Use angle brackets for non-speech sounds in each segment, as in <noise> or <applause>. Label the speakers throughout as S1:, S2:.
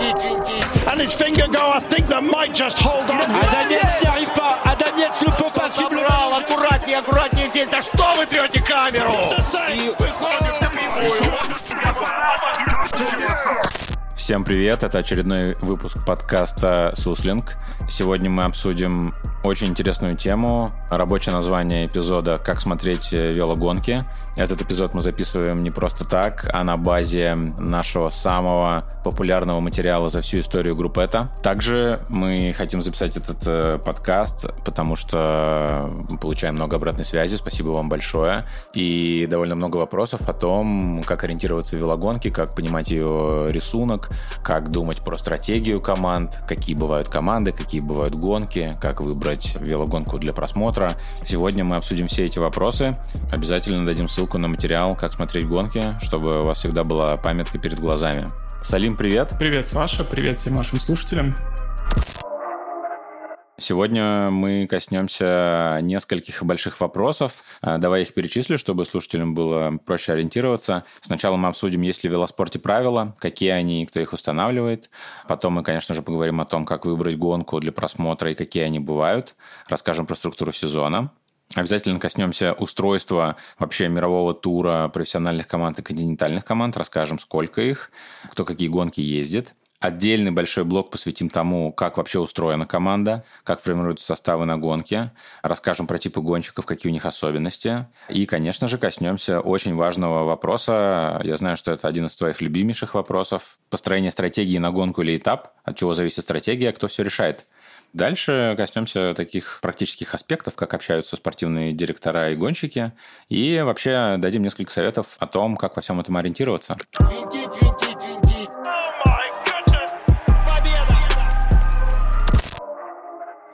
S1: And his finger go, I think that might just hold on.
S2: Адам Yates n'y arrive pas. Yates ne peut pas suivre le
S3: аккуратнее, аккуратнее здесь. Да что вы трете камеру? И выходит напрямую.
S4: Всем привет, это очередной выпуск подкаста «Суслинг». Сегодня мы обсудим очень интересную тему, рабочее название эпизода «Как смотреть велогонки». Этот эпизод мы записываем не просто так, а на базе нашего самого популярного материала за всю историю группы «Это». Также мы хотим записать этот э, подкаст, потому что получаем много обратной связи, спасибо вам большое, и довольно много вопросов о том, как ориентироваться в велогонке, как понимать ее рисунок, как думать про стратегию команд, какие бывают команды, какие бывают гонки, как выбрать велогонку для просмотра. Сегодня мы обсудим все эти вопросы. Обязательно дадим ссылку на материал, как смотреть гонки, чтобы у вас всегда была памятка перед глазами. Салим, привет!
S5: Привет, Саша, привет всем нашим слушателям.
S4: Сегодня мы коснемся нескольких больших вопросов. А, Давай их перечислю, чтобы слушателям было проще ориентироваться. Сначала мы обсудим, есть ли в велоспорте правила, какие они и кто их устанавливает. Потом мы, конечно же, поговорим о том, как выбрать гонку для просмотра и какие они бывают. Расскажем про структуру сезона. Обязательно коснемся устройства вообще мирового тура профессиональных команд и континентальных команд. Расскажем, сколько их, кто какие гонки ездит. Отдельный большой блок посвятим тому, как вообще устроена команда, как формируются составы на гонке. Расскажем про типы гонщиков, какие у них особенности. И, конечно же, коснемся очень важного вопроса. Я знаю, что это один из твоих любимейших вопросов. Построение стратегии на гонку или этап. От чего зависит стратегия, кто все решает. Дальше коснемся таких практических аспектов, как общаются спортивные директора и гонщики. И вообще дадим несколько советов о том, как во всем этом ориентироваться.
S3: Винтить,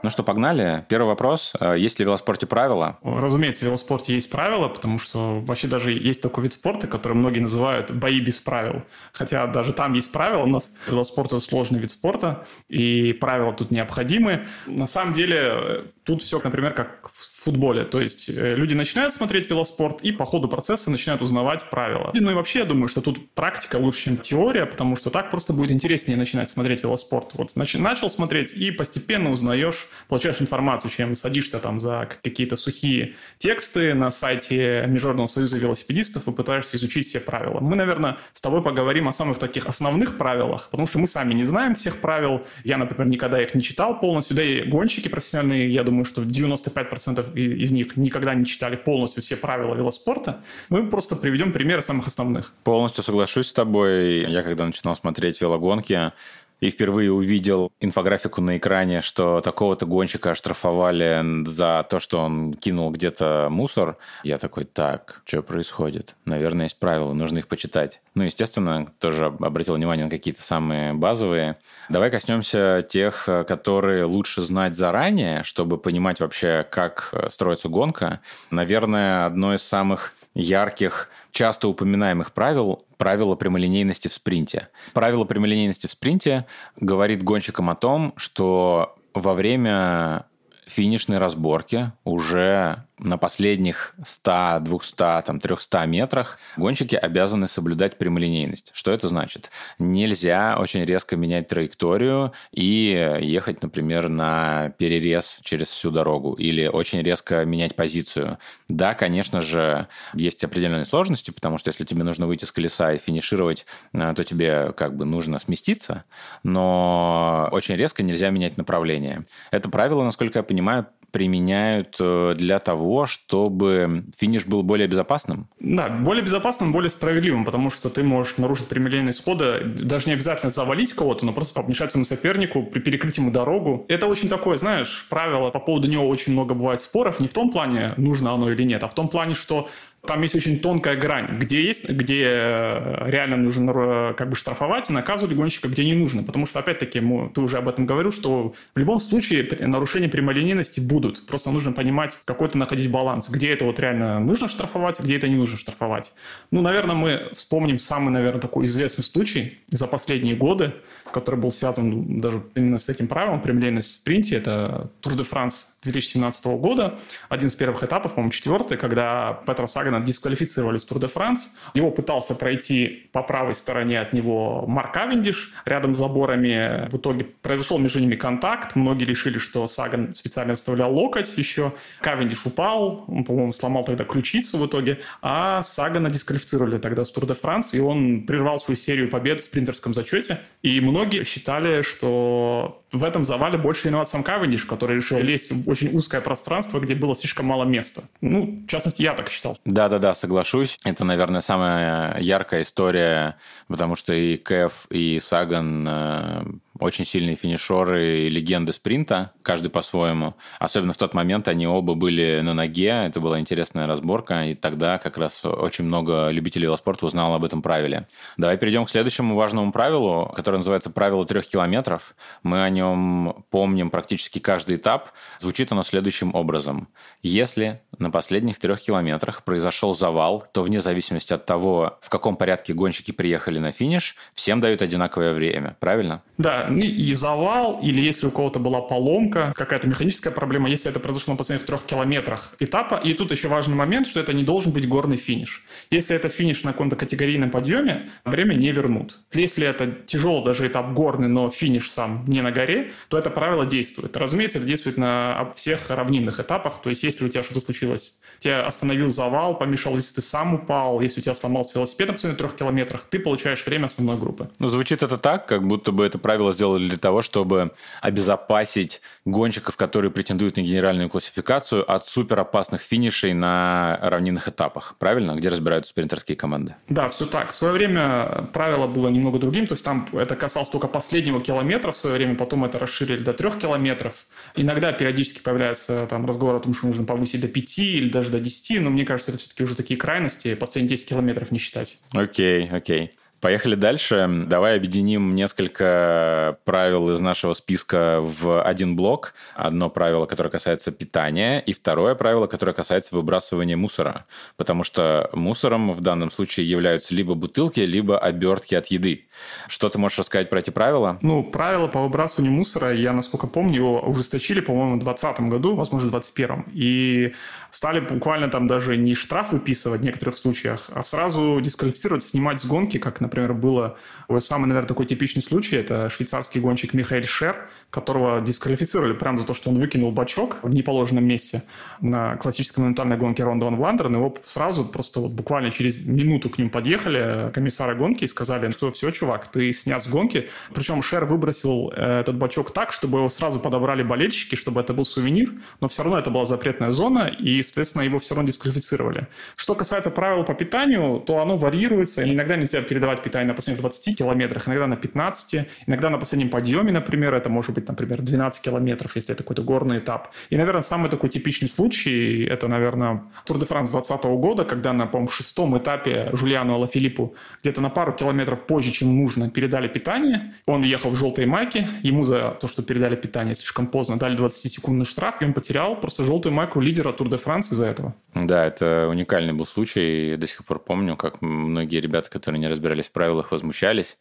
S4: Ну что, погнали. Первый вопрос. Э, Есть ли в велоспорте правила?
S5: Разумеется, в велоспорте есть правила, потому что вообще даже есть такой вид спорта, который многие называют бои без правил. Хотя даже там есть правила. У нас велоспорт – это сложный вид спорта, и правила тут необходимы. На самом деле э, тут все, например, как в футболе. То есть э, люди начинают смотреть велоспорт и по ходу процесса начинают узнавать правила. Ну и вообще я думаю, что тут практика лучше, чем теория, потому что так просто будет интереснее начинать смотреть велоспорт. Вот значит, начал смотреть и постепенно узнаешь, получаешь информацию, чем садишься там за какие-то сухие тексты на сайте Международного союза велосипедистов и пытаешься изучить все правила. Мы, наверное, с тобой поговорим о самых таких основных правилах, потому что мы сами не знаем всех правил. Я, например, никогда их не читал полностью. Да и гонщики профессиональные, я думаю, что 95% и- из них никогда не читали полностью все правила велоспорта. Мы просто приведем примеры самых основных.
S4: Полностью соглашусь с тобой. Я когда начинал смотреть велогонки, и впервые увидел инфографику на экране, что такого-то гонщика оштрафовали за то, что он кинул где-то мусор. Я такой, так, что происходит? Наверное, есть правила, нужно их почитать. Ну, естественно, тоже обратил внимание на какие-то самые базовые. Давай коснемся тех, которые лучше знать заранее, чтобы понимать вообще, как строится гонка. Наверное, одно из самых ярких, часто упоминаемых правил – правило прямолинейности в спринте. Правило прямолинейности в спринте говорит гонщикам о том, что во время финишной разборки уже на последних 100, 200, там, 300 метрах гонщики обязаны соблюдать прямолинейность. Что это значит? Нельзя очень резко менять траекторию и ехать, например, на перерез через всю дорогу или очень резко менять позицию. Да, конечно же, есть определенные сложности, потому что если тебе нужно выйти с колеса и финишировать, э, то тебе как бы нужно сместиться, но очень резко нельзя менять направление. Это правило, насколько я понимаю, применяют э, для того, чтобы финиш был более безопасным?
S5: Да, более безопасным, более справедливым, потому что ты можешь нарушить прямолинейность хода, даже не обязательно завалить кого-то, но просто помешать своему сопернику, перекрыть ему дорогу. Это очень такое, знаешь, правило, по поводу него очень много бывает споров, не в том плане, нужно оно или нет, а в том плане, что там есть очень тонкая грань, где есть, где э, реально нужно э, как бы штрафовать и наказывать гонщика, где не нужно. Потому что, опять-таки, ты уже об этом говорил, что в любом случае нарушения прямолинейности будут. Просто нужно понимать, какой-то находить баланс, где это вот реально нужно штрафовать, где это не нужно штрафовать. Ну, наверное, мы вспомним самый, наверное, такой известный случай за последние годы, который был связан даже именно с этим правилом прямолинейности в спринте. Это Тур де Франс 2017 года. Один из первых этапов, по-моему, четвертый, когда Петра Сагана дисквалифицировали в Тур де Франс. Его пытался пройти по правой стороне от него Марк Кавендиш рядом с заборами. В итоге произошел между ними контакт. Многие решили, что Саган специально вставлял локоть еще. Кавендиш упал, он, по-моему, сломал тогда ключицу в итоге, а Сагана дисквалифицировали тогда с Тур де Франс, и он прервал свою серию побед в спринтерском зачете. И многие считали, что в этом завале больше виноват сам Кавендиш, который решил лезть в очень узкое пространство, где было слишком мало места. Ну, в частности, я так считал.
S4: Да-да-да, соглашусь. Это, наверное, самая яркая история, потому что и Кэв, и Саган э, очень сильные финишеры и легенды спринта, каждый по-своему. Особенно в тот момент они оба были на ноге, это была интересная разборка, и тогда как раз очень много любителей велоспорта узнало об этом правиле. Давай перейдем к следующему важному правилу, которое называется правило трех километров. Мы о нем помним практически каждый этап. Звучит оно следующим образом. Если на последних трех километрах произошел завал, то вне зависимости от того, в каком порядке гонщики приехали на финиш, всем дают одинаковое время, правильно?
S5: Да, и завал, или если у кого-то была поломка, какая-то механическая проблема, если это произошло на последних трех километрах этапа. И тут еще важный момент, что это не должен быть горный финиш. Если это финиш на каком-то категорийном подъеме, время не вернут. Если это тяжелый даже этап горный, но финиш сам не на горе, то это правило действует. Разумеется, это действует на всех равнинных этапах. То есть, если у тебя что-то случилось, тебя остановил завал, помешал, если ты сам упал, если у тебя сломался велосипед на трех километрах, ты получаешь время основной группы.
S4: Ну, звучит это так, как будто бы это правило сделали для того, чтобы обезопасить гонщиков, которые претендуют на генеральную классификацию от суперопасных финишей на равнинных этапах, правильно? Где разбираются спринтерские команды.
S5: Да, все так. В свое время правило было немного другим, то есть там это касалось только последнего километра в свое время, потом это расширили до трех километров. Иногда периодически появляется там разговор о том, что нужно повысить до пяти или даже до десяти, но мне кажется, это все-таки уже такие крайности, последние 10 километров не считать.
S4: Окей, okay, окей. Okay. Поехали дальше. Давай объединим несколько правил из нашего списка в один блок. Одно правило, которое касается питания, и второе правило, которое касается выбрасывания мусора. Потому что мусором в данном случае являются либо бутылки, либо обертки от еды. Что ты можешь рассказать про эти правила?
S5: Ну, правила по выбрасыванию мусора, я, насколько помню, его ужесточили, по-моему, в 2020 году, возможно, в 2021. И стали буквально там даже не штраф выписывать в некоторых случаях, а сразу дисквалифицировать, снимать с гонки, как, например, было вот самый, наверное, такой типичный случай, это швейцарский гонщик Михаил Шер, которого дисквалифицировали прямо за то, что он выкинул бачок в неположенном месте на классической монументальной гонке Ронда Ван Вландерен. Его сразу просто вот буквально через минуту к ним подъехали комиссары гонки и сказали, что все, чувак, ты снят с гонки. Причем Шер выбросил э, этот бачок так, чтобы его сразу подобрали болельщики, чтобы это был сувенир, но все равно это была запретная зона, и, соответственно, его все равно дисквалифицировали. Что касается правил по питанию, то оно варьируется. Иногда нельзя передавать питание на последних 20 километрах, иногда на 15, иногда на последнем подъеме, например, это может быть, например, 12 километров, если это какой-то горный этап. И, наверное, самый такой типичный случай, это, наверное, Тур де Франс 2020 года, когда на, по-моему, шестом этапе Жульяну Алафилиппу где-то на пару километров позже, чем нужно, передали питание. Он ехал в желтой майке, ему за то, что передали питание слишком поздно, дали 20-секундный штраф, и он потерял просто желтую майку лидера Тур де Франс из-за этого.
S4: Да, это уникальный был случай. Я до сих пор помню, как многие ребята, которые не разбирались в правилах, возмущались.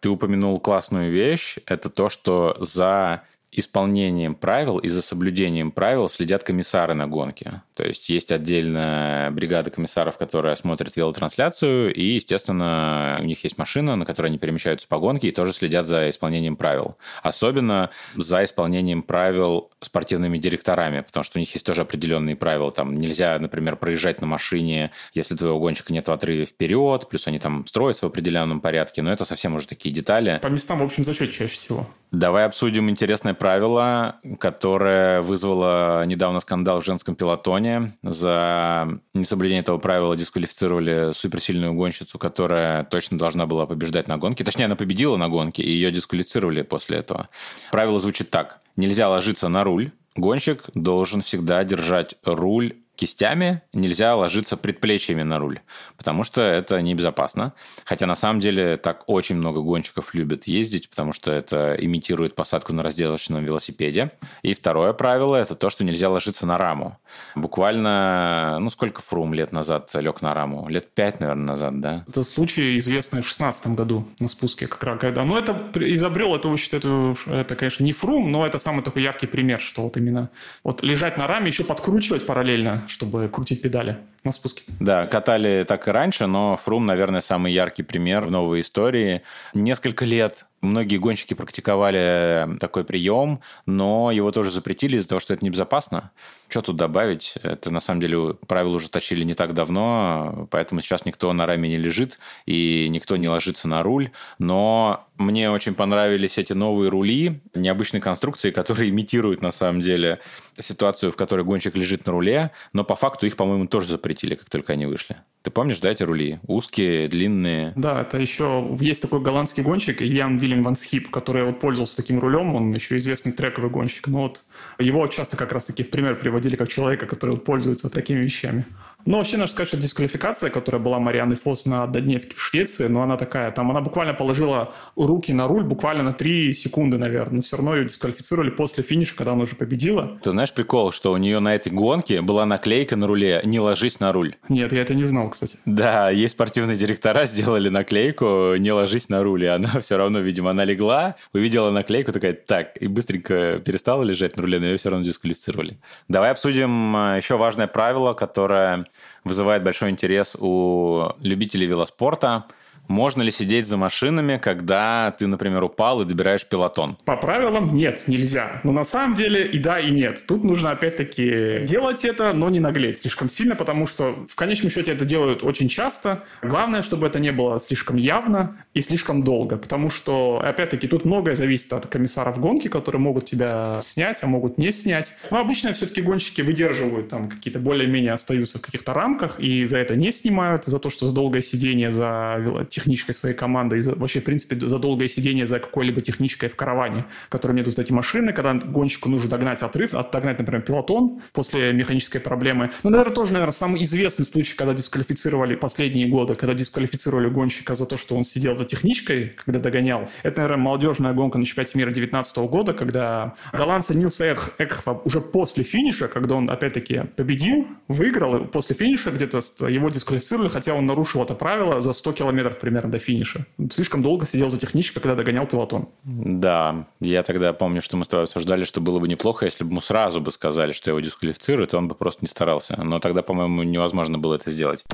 S4: Ты упомянул классную вещь. Это то, что за исполнением правил и за соблюдением правил следят комиссары на гонке. То есть есть отдельная бригада комиссаров, которая смотрит велотрансляцию, и, естественно, у них есть машина, на которой они перемещаются по гонке и тоже следят за исполнением правил. Особенно за исполнением правил спортивными директорами, потому что у них есть тоже определенные правила. Там нельзя, например, проезжать на машине, если твоего гонщика нет в отрыве вперед, плюс они там строятся в определенном порядке, но это совсем уже такие детали.
S5: По местам, в общем, зачет чаще всего.
S4: Давай обсудим интересное правило, которое вызвало недавно скандал в женском пилотоне. За несоблюдение этого правила дисквалифицировали суперсильную гонщицу, которая точно должна была побеждать на гонке. Точнее, она победила на гонке, и ее дисквалифицировали после этого. Правило звучит так. Нельзя ложиться на руль. Гонщик должен всегда держать руль кистями, нельзя ложиться предплечьями на руль, потому что это небезопасно. Хотя на самом деле так очень много гонщиков любят ездить, потому что это имитирует посадку на разделочном велосипеде. И второе правило – это то, что нельзя ложиться на раму. Буквально, ну сколько Фрум лет назад лег на раму? Лет пять, наверное, назад, да?
S5: Это случай известный в 16 году на спуске, как раз когда. Ну, это изобрел, это, это, это, конечно, не Фрум, но это самый такой яркий пример, что вот именно вот лежать на раме, еще подкручивать параллельно, чтобы крутить педали на спуске.
S4: Да, катали так и раньше, но Фрум, наверное, самый яркий пример в новой истории. Несколько лет Многие гонщики практиковали такой прием, но его тоже запретили из-за того, что это небезопасно. Что тут добавить? Это, на самом деле, правила уже точили не так давно, поэтому сейчас никто на раме не лежит и никто не ложится на руль. Но мне очень понравились эти новые рули, необычные конструкции, которые имитируют, на самом деле, ситуацию, в которой гонщик лежит на руле, но по факту их, по-моему, тоже запретили, как только они вышли. Ты помнишь, да, эти рули? Узкие, длинные.
S5: Да, это еще есть такой голландский гонщик Ян Вильям Ван Схип, который вот пользовался таким рулем, он еще известный трековый гонщик. Но вот его часто как раз-таки в пример приводили как человека, который вот пользуется такими вещами. Но вообще, надо сказать, что дисквалификация, которая была Марианны Фос на додневке в Швеции, но она такая, там она буквально положила руки на руль буквально на 3 секунды, наверное, но все равно ее дисквалифицировали после финиша, когда она уже победила.
S4: Ты знаешь прикол, что у нее на этой гонке была наклейка на руле «Не ложись на руль».
S5: Нет, я это не знал, кстати.
S4: Да, есть спортивные директора, сделали наклейку «Не ложись на руль», и она <laughs> все равно, видимо, она легла, увидела наклейку, такая «Так», и быстренько перестала лежать на руле, но ее все равно дисквалифицировали. Давай обсудим а, еще важное правило, которое вызывает большой интерес у любителей велоспорта – можно ли сидеть за машинами, когда ты, например, упал и добираешь пилотон?
S5: По правилам нет, нельзя. Но на самом деле и да, и нет. Тут нужно опять-таки делать это, но не наглеть слишком сильно, потому что в конечном счете это делают очень часто. Главное, чтобы это не было слишком явно и слишком долго, потому что, опять-таки, тут многое зависит от комиссаров гонки, которые могут тебя снять, а могут не снять. Но обычно все-таки гонщики выдерживают там какие-то более-менее остаются в каких-то рамках и за это не снимают, за то, что за долгое сидение за техничкой своей команды, и за, вообще, в принципе, за долгое сидение за какой-либо техничкой в караване, которые мне тут эти машины, когда гонщику нужно догнать отрыв, отогнать, например, пилотон после механической проблемы. Ну, наверное, тоже, наверное, самый известный случай, когда дисквалифицировали последние годы, когда дисквалифицировали гонщика за то, что он сидел за техничкой, когда догонял. Это, наверное, молодежная гонка на чемпионате мира 2019 года, когда голландца Нилса Экхва уже после финиша, когда он, опять-таки, победил, выиграл, после финиша где-то его дисквалифицировали, хотя он нарушил это правило за 100 километров примерно до финиша. Слишком долго сидел за техничкой, когда догонял пилотон.
S4: Да, я тогда помню, что мы с тобой обсуждали, что было бы неплохо, если бы ему сразу бы сказали, что его дисквалифицируют, он бы просто не старался. Но тогда, по-моему, невозможно было это сделать.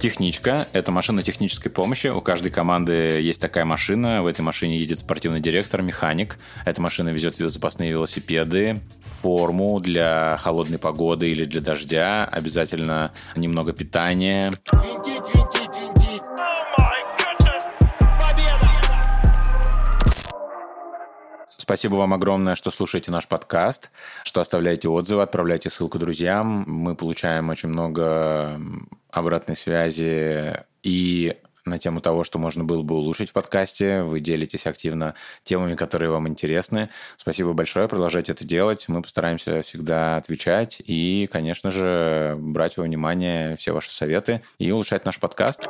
S4: Техничка – это машина технической помощи. У каждой команды есть такая машина. В этой машине едет спортивный директор, механик. Эта машина везет запасные велосипеды, форму для холодной погоды или для дождя, обязательно немного питания. Винтить, винтить, Спасибо вам огромное, что слушаете наш подкаст, что оставляете отзывы, отправляете ссылку друзьям. Мы получаем очень много обратной связи и на тему того, что можно было бы улучшить в подкасте. Вы делитесь активно темами, которые вам интересны. Спасибо большое, продолжайте это делать. Мы постараемся всегда отвечать и, конечно же, брать во внимание все ваши советы и улучшать наш подкаст.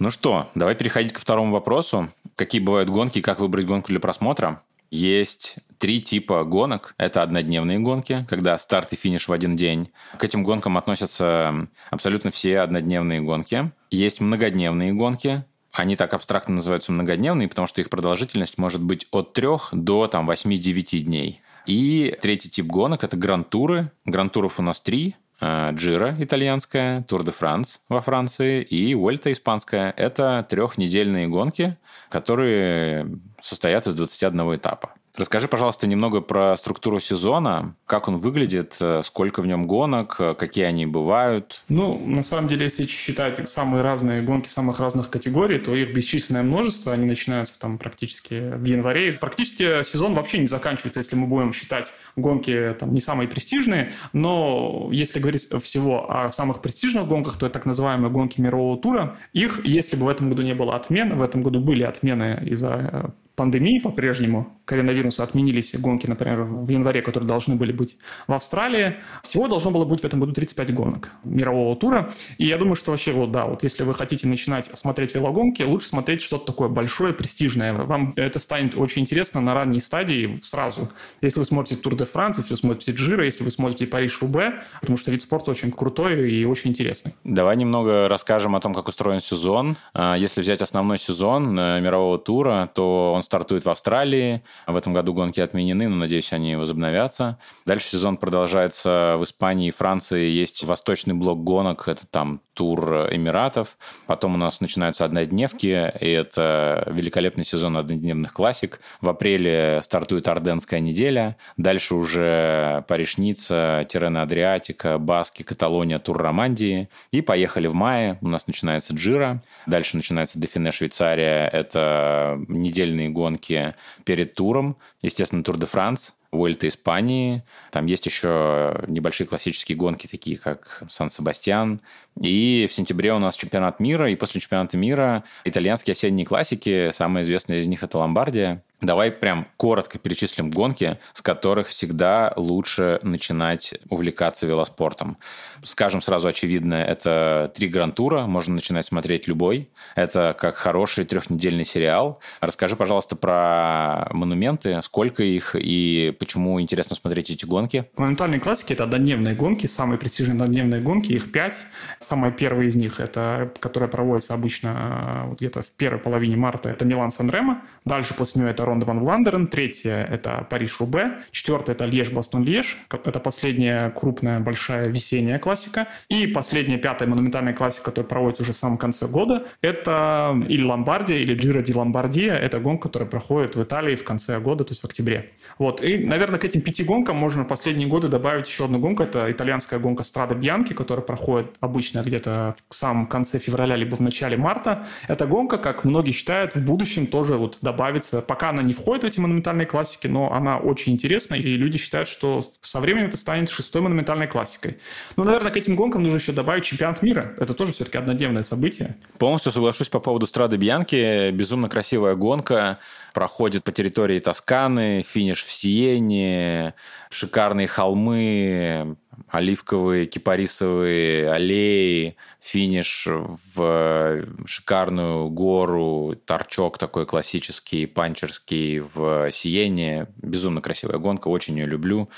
S4: Ну что, давай переходить ко второму вопросу. Какие бывают гонки и как выбрать гонку для просмотра? Есть три типа гонок. Это однодневные гонки, когда старт и финиш в один день. К этим гонкам относятся абсолютно все однодневные гонки. Есть многодневные гонки. Они так абстрактно называются многодневные, потому что их продолжительность может быть от 3 до там, 8-9 дней. И третий тип гонок – это грантуры. Грантуров у нас три. Э, Джира итальянская, Тур де Франс во Франции и Уэльта испанская. Это трехнедельные гонки, которые состоят из 21 этапа. Расскажи, пожалуйста, немного про структуру сезона, как он выглядит, э, сколько в нем гонок, э, какие они бывают.
S5: Ну, на самом деле, если считать самые разные гонки самых разных категорий, то их бесчисленное множество, они начинаются там практически в январе. Практически сезон вообще не заканчивается, если мы будем считать гонки там не самые престижные, но если говорить всего о самых престижных гонках, то это так называемые гонки мирового тура. Их, если бы в этом году не было отмен, в этом году были отмены из-за пандемии по-прежнему, коронавируса отменились гонки, например, в январе, которые должны были быть в Австралии. Всего должно было быть в этом году 35 гонок мирового тура. И я думаю, что вообще, вот да, вот если вы хотите начинать смотреть велогонки, лучше смотреть что-то такое большое, престижное. Вам это станет очень интересно на ранней стадии сразу. Если вы смотрите Тур де Франс, если вы смотрите Джира, если вы смотрите Париж-Рубе, потому что вид спорта очень крутой и очень интересный.
S4: Давай немного расскажем о том, как устроен сезон. А, если взять основной сезон э, мирового тура, то он стартует в Австралии, в этом году гонки отменены, но, надеюсь, они возобновятся. Дальше сезон продолжается в Испании и Франции. Есть восточный блок гонок, это там тур Эмиратов. Потом у нас начинаются однодневки, и это великолепный сезон однодневных классик. В апреле стартует Орденская неделя. Дальше уже Париж-Ницца, Тирена Адриатика, Баски, Каталония, тур Романдии. И поехали в мае. У нас начинается Джира. Дальше начинается Дефине Швейцария. Это недельные гонки перед туром. Естественно, Тур де Франс, Вольта Испании. Там есть еще небольшие классические гонки, такие как Сан-Себастьян. И в сентябре у нас чемпионат мира, и после чемпионата мира итальянские осенние классики. Самая известная из них – это Ломбардия. Давай прям коротко перечислим гонки, с которых всегда лучше начинать увлекаться велоспортом. Скажем сразу очевидно, это три гран-тура, можно начинать смотреть любой. Это как хороший трехнедельный сериал. Расскажи, пожалуйста, про монументы, сколько их и почему интересно смотреть эти гонки.
S5: Монументальные классики – это однодневные гонки, самые престижные однодневные гонки, их пять. Самая первая из них, это, которая проводится обычно вот где-то в первой половине марта, это Милан-Сан-Ремо. Дальше после нее это Ронда ван Вландерен, третье – это Париж-Рубе, четвертое – это Льеж-Бастон-Льеж, это последняя крупная большая весенняя классика, и последняя, пятая монументальная классика, которая проводится уже в самом конце года, это или Ломбардия, или Джиро ди Ломбардия, это гонка, которая проходит в Италии в конце года, то есть в октябре. Вот, и, наверное, к этим пяти гонкам можно последние годы добавить еще одну гонку, это итальянская гонка Страда Бьянки, которая проходит обычно где-то в самом конце февраля, либо в начале марта. Эта гонка, как многие считают, в будущем тоже вот добавится, пока она не входит в эти монументальные классики, но она очень интересна, и люди считают, что со временем это станет шестой монументальной классикой. Ну, наверное, к этим гонкам нужно еще добавить чемпионат мира. Это тоже все-таки однодневное событие.
S4: Полностью соглашусь по поводу Страды Бьянки. Безумно красивая гонка. Проходит по территории Тосканы, финиш в Сиене, шикарные холмы, оливковые, кипарисовые аллеи, финиш в шикарную гору, торчок такой классический, панчерский в Сиене. Безумно красивая гонка, очень ее люблю.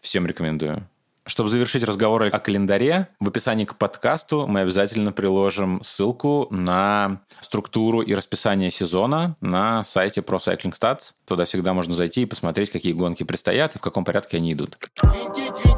S4: Всем рекомендую. Чтобы завершить разговор о календаре, в описании к подкасту мы обязательно приложим ссылку на структуру и расписание сезона на сайте Pro Cycling Stats. Туда всегда можно зайти и посмотреть, какие гонки предстоят и в каком порядке они идут. Винтить,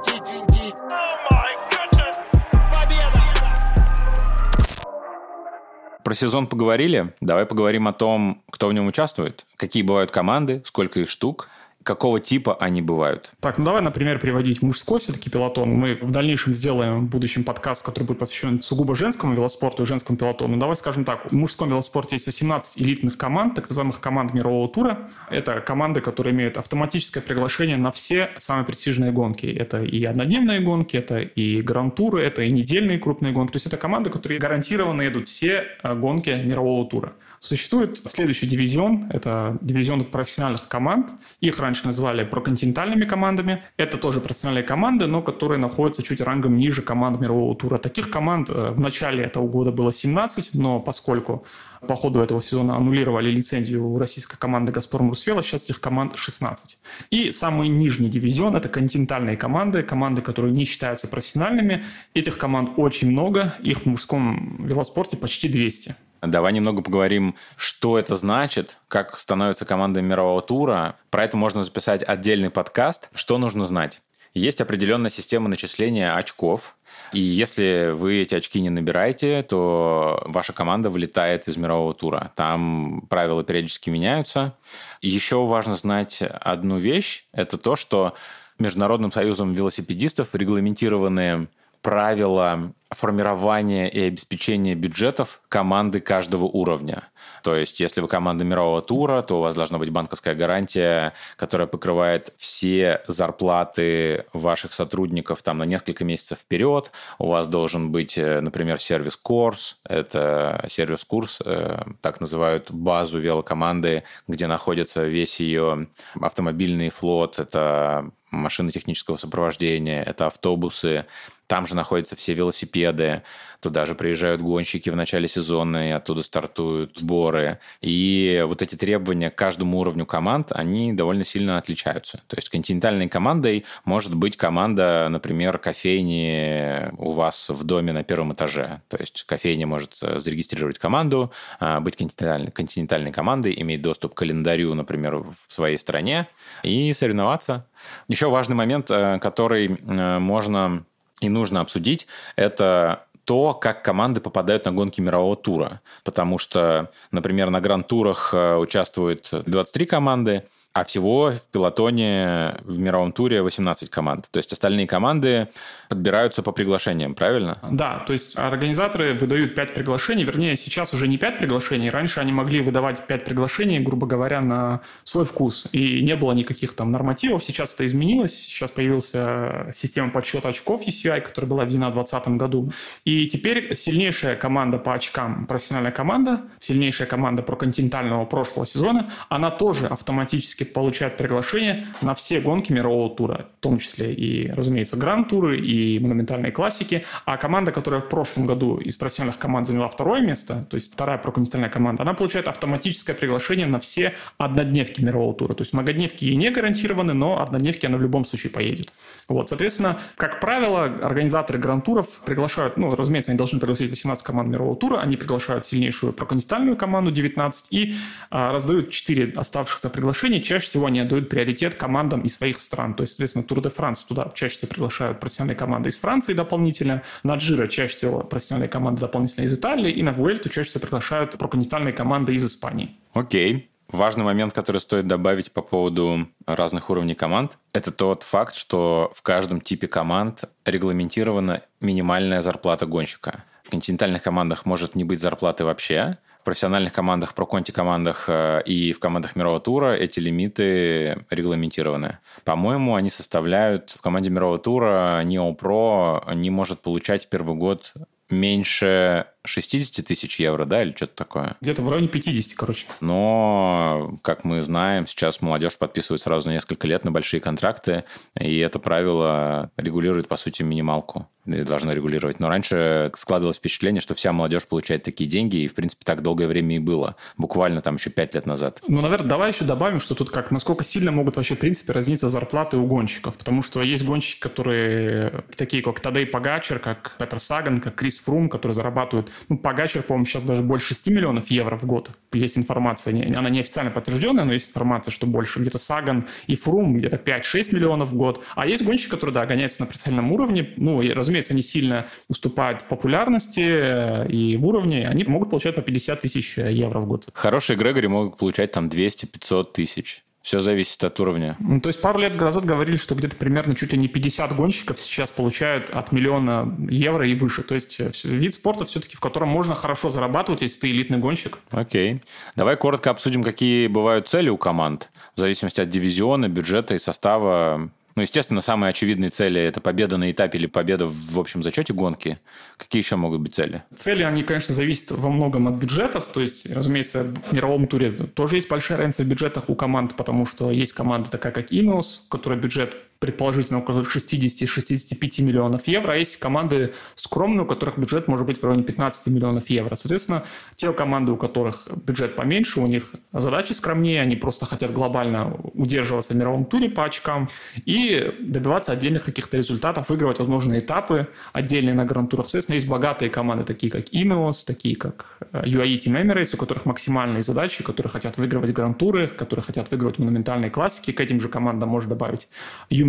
S4: Про сезон поговорили. Давай поговорим о том, кто в нем участвует, какие бывают команды, сколько их штук – какого типа они бывают?
S5: Так, ну давай, например, приводить мужской все-таки пилотон. Мы в дальнейшем сделаем в будущем подкаст, который будет посвящен сугубо женскому велоспорту и женскому пилотону. Давай скажем так, в мужском велоспорте есть 18 элитных команд, так называемых команд мирового тура. Это команды, которые имеют автоматическое приглашение на все самые престижные гонки. Это и однодневные гонки, это и гран-туры, это и недельные крупные гонки. То есть это команды, которые гарантированно идут все э, гонки мирового тура. Существует следующий дивизион, это дивизион профессиональных команд. Их раньше называли проконтинентальными командами. Это тоже профессиональные команды, но которые находятся чуть рангом ниже команд мирового тура. Таких команд э, в начале этого года было 17, но поскольку по ходу этого сезона аннулировали лицензию у российской команды «Газпром Русвела», сейчас этих команд 16. И самый нижний дивизион – это континентальные команды, команды, которые не считаются профессиональными. Этих команд очень много, их в мужском велоспорте почти 200.
S4: Давай немного поговорим, что это значит, как становится командой мирового тура. Про это можно записать отдельный подкаст. Что нужно знать? Есть определенная система начисления очков, и если вы эти очки не набираете, то ваша команда вылетает из мирового тура. Там правила периодически меняются. Еще важно знать одну вещь. Это то, что Международным союзом велосипедистов регламентированы правила формирование и обеспечение бюджетов команды каждого уровня. То есть, если вы команда мирового тура, то у вас должна быть банковская гарантия, которая покрывает все зарплаты ваших сотрудников там на несколько месяцев вперед. У вас должен быть, э, например, сервис-курс. Это сервис-курс, э, так называют базу велокоманды, где находится весь ее автомобильный флот. Это машины технического сопровождения, это автобусы, там же находятся все велосипеды, туда же приезжают гонщики в начале сезона, и оттуда стартуют сборы. И вот эти требования к каждому уровню команд, они довольно сильно отличаются. То есть континентальной командой может быть команда, например, кофейни у вас в доме на первом этаже. То есть кофейня может зарегистрировать команду, а, быть континентальной, континентальной командой, иметь доступ к календарю, например, в своей стране и соревноваться. Еще важный момент, э, который э, можно и нужно обсудить, это то, как команды попадают на гонки мирового тура. Потому что, например, на гранд-турах э, участвуют 23 команды, а всего в пилотоне в мировом туре 18 команд. То есть остальные команды подбираются по приглашениям, правильно?
S5: Да, то есть организаторы выдают 5 приглашений, вернее, сейчас уже не 5 приглашений, раньше они могли выдавать 5 приглашений, грубо говоря, на свой вкус, и не было никаких там нормативов, сейчас это изменилось, сейчас появился система подсчета очков UCI, которая была введена в 2020 году, и теперь сильнейшая команда по очкам, профессиональная команда, сильнейшая команда проконтинентального прошлого сезона, она тоже автоматически получает приглашение на все гонки мирового тура, в том числе и, разумеется, гранд-туры, и монументальные классики. А команда, которая в прошлом году из профессиональных команд заняла второе место, то есть вторая проконтинентальная команда, она получает автоматическое приглашение на все однодневки мирового тура. То есть многодневки ей не гарантированы, но однодневки она в любом случае поедет. Вот, соответственно, как правило, организаторы гранд-туров приглашают, ну, разумеется, они должны пригласить 18 команд мирового тура, они приглашают сильнейшую проконтинентальную команду 19 и а, раздают 4 оставшихся приглашения. Чаще всего они отдают приоритет командам из своих стран. То есть, соответственно, Тур де Франс туда чаще всего приглашают профессиональные команды из Франции дополнительно, на Джиро чаще всего профессиональные команды дополнительно из Италии, и на Вуэльту чаще всего приглашают проконтинентальные команды из Испании.
S4: Окей. Важный момент, который стоит добавить по поводу разных уровней команд, это тот факт, что в каждом типе команд регламентирована минимальная зарплата гонщика. В континентальных командах может не быть зарплаты вообще, в профессиональных командах, про конти командах э, и в командах мирового тура эти лимиты регламентированы. По-моему, они составляют в команде мирового тура Pro не может получать в первый год меньше 60 тысяч евро, да, или что-то такое?
S5: Где-то в районе 50, короче.
S4: Но, как мы знаем, сейчас молодежь подписывает сразу на несколько лет на большие контракты, и это правило регулирует, по сути, минималку и должно регулировать. Но раньше складывалось впечатление, что вся молодежь получает такие деньги, и, в принципе, так долгое время и было. Буквально там еще пять лет назад.
S5: Ну, наверное, давай еще добавим, что тут как, насколько сильно могут вообще, в принципе, разниться зарплаты у гонщиков. Потому что есть гонщики, которые такие, как Тадей Пагачер, как Петр Саган, как Крис Фрум, которые зарабатывают ну, Погачер, по-моему, сейчас даже больше 6 миллионов евро в год. Есть информация, она не официально подтвержденная, но есть информация, что больше. Где-то Саган и Фрум где-то 5-6 миллионов в год. А есть гонщики, которые, да, гоняются на профессиональном уровне. Ну, и, разумеется, они сильно уступают в популярности э, и в уровне. Они могут получать по 50 тысяч евро в год.
S4: Хорошие Грегори могут получать там 200-500 тысяч. Все зависит от уровня.
S5: Ну, то есть пару лет назад говорили, что где-то примерно чуть ли не 50 гонщиков сейчас получают от миллиона евро и выше. То есть э, вид спорта все-таки, в котором можно хорошо зарабатывать, если ты элитный гонщик.
S4: Окей. Давай коротко обсудим, какие бывают цели у команд в зависимости от дивизиона, бюджета и состава ну, естественно, самые очевидные цели – это победа на этапе или победа в общем зачете гонки. Какие еще могут быть цели?
S5: Цели, они, конечно, зависят во многом от бюджетов. То есть, разумеется, в мировом туре тоже есть большая разница в бюджетах у команд, потому что есть команда такая, как Ineos, которая бюджет предположительно около 60-65 миллионов евро, а есть команды скромные, у которых бюджет может быть в районе 15 миллионов евро. Соответственно, те команды, у которых бюджет поменьше, у них задачи скромнее, они просто хотят глобально удерживаться в мировом туре по очкам и добиваться отдельных каких-то результатов, выигрывать возможные этапы отдельные на гранд-турах. Соответственно, есть богатые команды, такие как Ineos, такие как э, UAE Team Emirates, у которых максимальные задачи, которые хотят выигрывать гранд-туры, которые хотят выигрывать монументальные классики. К этим же командам можно добавить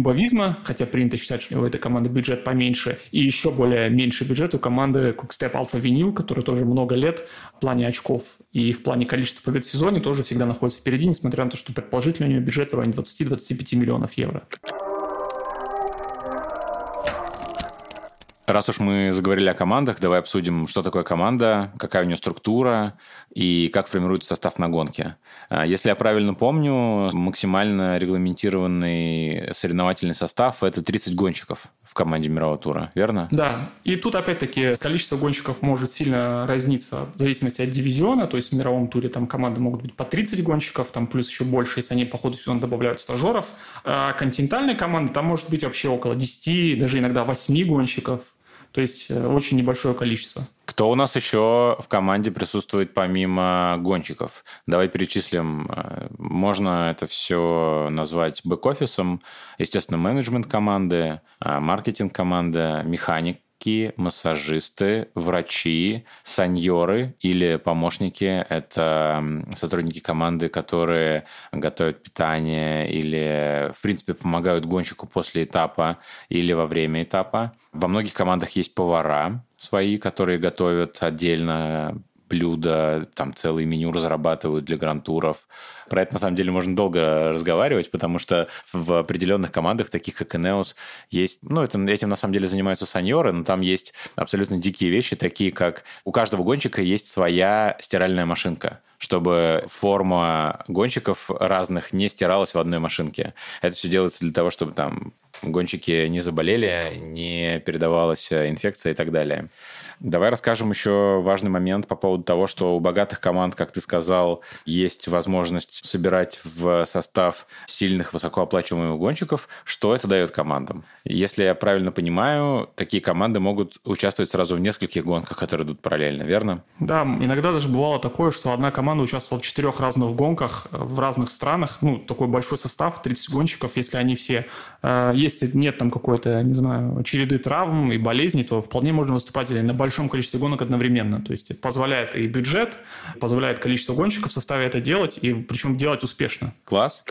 S5: Бавизма, хотя принято считать, что у этой команды бюджет поменьше, и еще более меньший бюджет у команды Quickstep Alpha Vinyl, которая тоже много лет в плане очков и в плане количества побед в сезоне тоже всегда находится впереди, несмотря на то, что предположительно у нее бюджет в районе 20-25 миллионов евро.
S4: Раз уж мы заговорили о командах, давай обсудим, что такое команда, какая у нее структура и как формируется состав на гонке. А, если я правильно помню, максимально регламентированный соревновательный состав – это 30 гонщиков в команде мирового тура, верно?
S5: Да. И тут опять-таки количество гонщиков может сильно разниться в зависимости от дивизиона. То есть в мировом туре там команды могут быть по 30 гонщиков, там плюс еще больше, если они по ходу сезона добавляют стажеров. А континентальная команда там может быть вообще около 10, даже иногда 8 гонщиков. То есть э, очень небольшое количество.
S4: Кто у нас еще в команде присутствует помимо гонщиков? Давай перечислим. Э, можно это все назвать бэк-офисом, естественно, менеджмент команды, э, маркетинг команды, механик хирурги, массажисты, врачи, саньоры или помощники. Это сотрудники команды, которые готовят питание или, в принципе, помогают гонщику после этапа или во время этапа. Во многих командах есть повара свои, которые готовят отдельно блюда, там целые меню разрабатывают для грантуров. Про это, на самом деле, можно долго разговаривать, потому что в определенных командах, таких как Энеус, есть... Ну, это, этим, на самом деле, занимаются саньоры, но там есть абсолютно дикие вещи, такие как... У каждого гонщика есть своя стиральная машинка чтобы форма гонщиков разных не стиралась в одной машинке. Это все делается для того, чтобы там гонщики не заболели, не передавалась инфекция и так далее. Давай расскажем еще важный момент по поводу того, что у богатых команд, как ты сказал, есть возможность собирать в состав сильных, высокооплачиваемых гонщиков. Что это дает командам? Если я правильно понимаю, такие команды могут участвовать сразу в нескольких гонках, которые идут параллельно, верно?
S5: Да, иногда даже бывало такое, что одна команда участвовала в четырех разных гонках в разных странах. Ну, такой большой состав, 30 гонщиков, если они все... Э, если нет там какой-то, не знаю, череды травм и болезней, то вполне можно выступать на большом большом количестве гонок одновременно. То есть позволяет и бюджет, позволяет количество гонщиков в составе это делать, и причем делать успешно.
S4: Класс.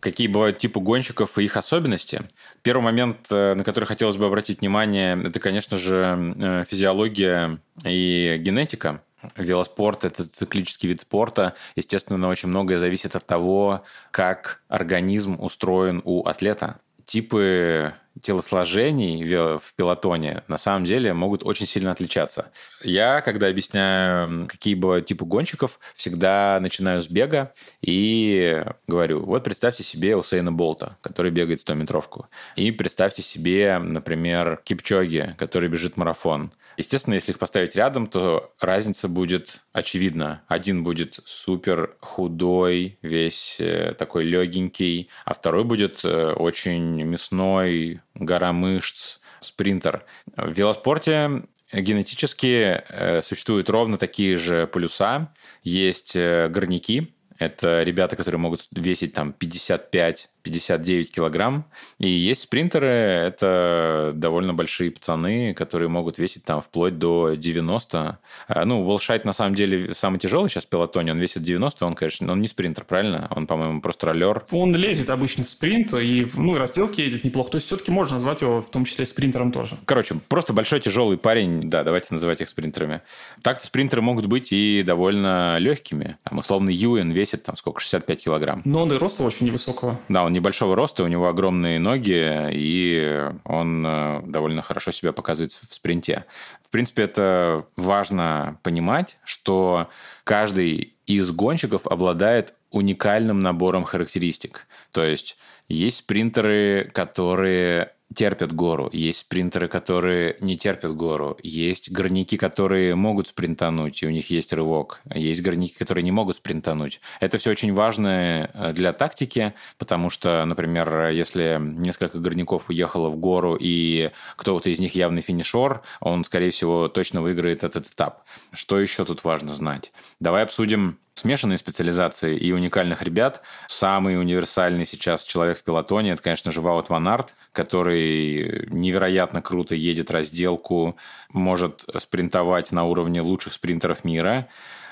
S4: какие бывают типы гонщиков и их особенности. Первый момент, э, на который хотелось бы обратить внимание, это, конечно же, э, физиология и генетика. Велоспорт – это циклический вид спорта. Естественно, очень многое зависит от того, как организм устроен у атлета типы телосложений в пилотоне на самом деле могут очень сильно отличаться. Я, когда объясняю, какие бывают типы гонщиков, всегда начинаю с бега и говорю, вот представьте себе Усейна Болта, который бегает 100-метровку. И представьте себе, например, Кипчоги, который бежит марафон. Естественно, если их поставить рядом, то разница будет очевидна. Один будет супер худой, весь э, такой легенький, а второй будет э, очень мясной, гора мышц, спринтер. В велоспорте генетически э, существуют ровно такие же полюса. Есть горняки, это ребята, которые могут весить там 55 59 килограмм. И есть спринтеры, это довольно большие пацаны, которые могут весить там вплоть до 90. А, ну, Волшайт на самом деле самый тяжелый сейчас в пилотоне, он весит 90, он, конечно, он не спринтер, правильно? Он, по-моему, просто роллер.
S5: Он лезет обычно в спринт и ну, разделки едет неплохо. То есть все-таки можно назвать его в том числе спринтером тоже.
S4: Короче, просто большой тяжелый парень, да, давайте называть их спринтерами. Так-то спринтеры могут быть и довольно легкими. Там, условно, Юэн весит там сколько, 65 килограмм.
S5: Но он и роста очень невысокого.
S4: Да, он он небольшого роста, у него огромные ноги, и он э, довольно хорошо себя показывает в спринте. В принципе, это важно понимать, что каждый из гонщиков обладает уникальным набором характеристик. То есть есть спринтеры, которые терпят гору, есть спринтеры, которые не терпят гору, есть горняки, которые могут спринтануть, и у них есть рывок, есть горняки, которые не могут спринтануть. Это все очень важно э, для тактики, потому что, например, если несколько горняков уехало в гору, и кто-то из них явный финишер, он, скорее всего, точно выиграет этот этап. Что еще тут важно знать? Давай обсудим смешанные специализации и уникальных ребят. Самый универсальный сейчас человек в пилотоне – это, конечно же, Ваут Ван Арт, который невероятно круто едет разделку, может спринтовать на уровне лучших спринтеров мира,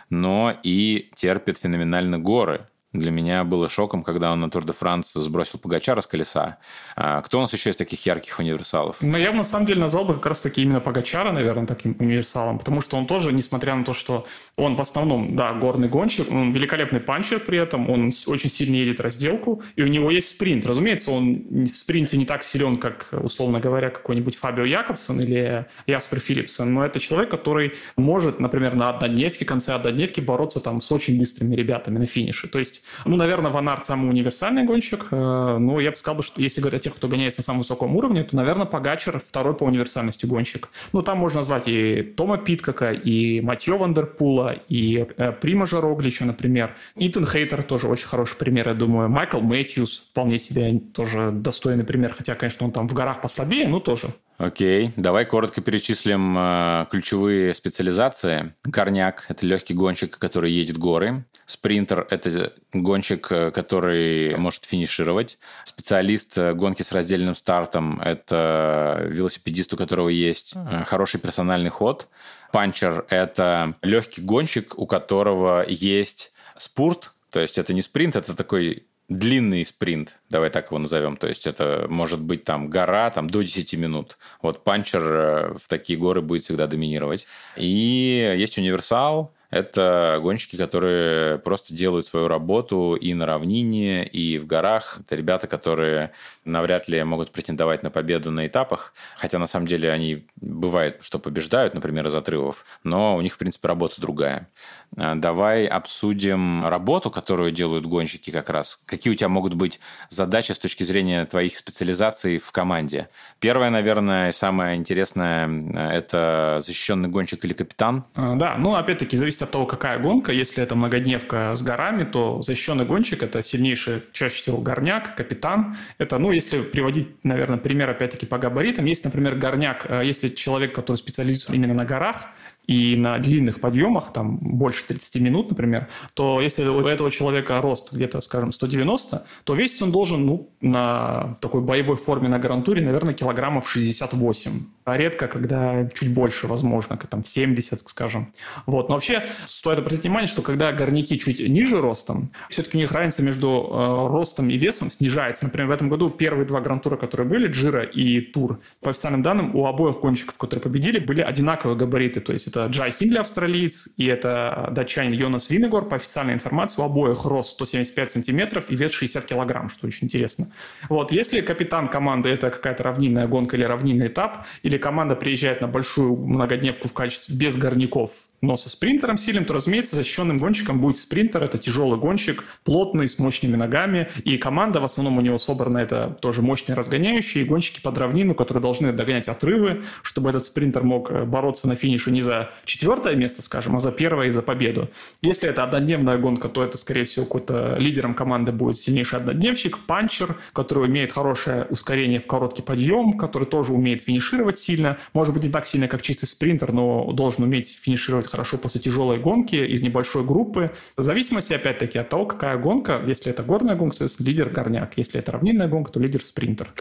S4: но и терпит феноменально горы. Для меня было шоком, когда он на Тур де Франс сбросил Погачара с колеса. А кто у нас еще из таких ярких универсалов?
S5: Ну, я бы на самом деле назвал бы как раз-таки именно Погачара, наверное, таким универсалом, потому что он тоже, несмотря на то, что он в основном, да, горный гонщик, он великолепный панчер при этом, он очень сильно едет разделку, и у него есть спринт. Разумеется, он в спринте не так силен, как, условно говоря, какой-нибудь Фабио Якобсон или Яспер Филлипсон, но это человек, который может, например, на однодневке, конце однодневки бороться там с очень быстрыми ребятами на финише. То есть есть, ну, наверное, Ван Арт самый универсальный гонщик. Э, но я бы сказал, что если говорить о тех, кто гоняется на самом высоком уровне, то, наверное, Погачер второй по универсальности гонщик. Ну, там можно назвать и Тома Питкака, и Матье Вандерпула, и э, Примажа Роглича, например. Итан Хейтер тоже очень хороший пример, я думаю. Майкл Мэтьюс вполне себе тоже достойный пример, хотя, конечно, он там в горах послабее, но тоже.
S4: Окей, давай коротко перечислим э, ключевые специализации. Горняк – это легкий гонщик, который едет горы. Спринтер – это гонщик, э, который может финишировать. Специалист э, гонки с раздельным стартом – это велосипедист, у которого есть э, хороший персональный ход. Панчер – это легкий гонщик, у которого есть спорт, то есть это не спринт, это такой длинный спринт, давай так его назовем. То есть это может быть там гора там, до 10 минут. Вот панчер э, в такие горы будет всегда доминировать. И есть универсал, это гонщики, которые просто делают свою работу и на равнине, и в горах. Это ребята, которые навряд ли могут претендовать на победу на этапах, хотя на самом деле они бывает, что побеждают, например, из отрывов, но у них, в принципе, работа другая. А, давай обсудим работу, которую делают гонщики как раз. Какие у тебя могут быть задачи с точки зрения твоих специализаций в команде? Первое, наверное, самое интересное – это защищенный гонщик или капитан.
S5: А, да, ну, опять-таки, зависит от того, какая гонка. Если это многодневка с горами, то защищенный гонщик – это сильнейший, чаще всего, горняк, капитан. Это, ну, если приводить, наверное, пример, опять-таки, по габаритам, есть, например, горняк, если человек, который специализируется именно на горах, и на длинных подъемах, там больше 30 минут, например, то если у этого человека рост где-то, скажем, 190, то весить он должен ну, на такой боевой форме на гарантуре, наверное, килограммов 68 а редко, когда чуть больше, возможно, там 70, скажем. Вот. Но вообще стоит обратить внимание, что когда горняки чуть ниже ростом, все-таки у них разница между э, ростом и весом снижается. Например, в этом году первые два грантура, которые были, Джира и Тур, по официальным данным, у обоих гонщиков, которые победили, были одинаковые габариты. То есть это Джай Хинли, австралиец, и это датчанин Йонас Винегор. По официальной информации, у обоих рост 175 сантиметров и вес 60 килограмм, что очень интересно. Вот. Если капитан команды – это какая-то равнинная гонка или равнинный этап, или команда приезжает на большую многодневку в качестве без горняков но со спринтером сильным, то, разумеется, защищенным гонщиком будет спринтер. Это тяжелый гонщик, плотный, с мощными ногами. И команда, в основном у него собрана, это тоже мощные разгоняющие, гонщики под равнину, которые должны догонять отрывы, чтобы этот спринтер мог э, бороться на финише не за четвертое место, скажем, а за первое и за победу. Если это однодневная гонка, то это, скорее всего, какой-то лидером команды будет сильнейший однодневщик, панчер, который имеет хорошее ускорение в короткий подъем, который тоже умеет финишировать сильно. Может быть, не так сильно, как чистый спринтер, но должен уметь финишировать хорошо после тяжелой гонки из небольшой группы. В зависимости, опять-таки, от того, какая гонка. Если это горная гонка, то есть лидер горняк. Если это равнинная гонка, то лидер спринтер.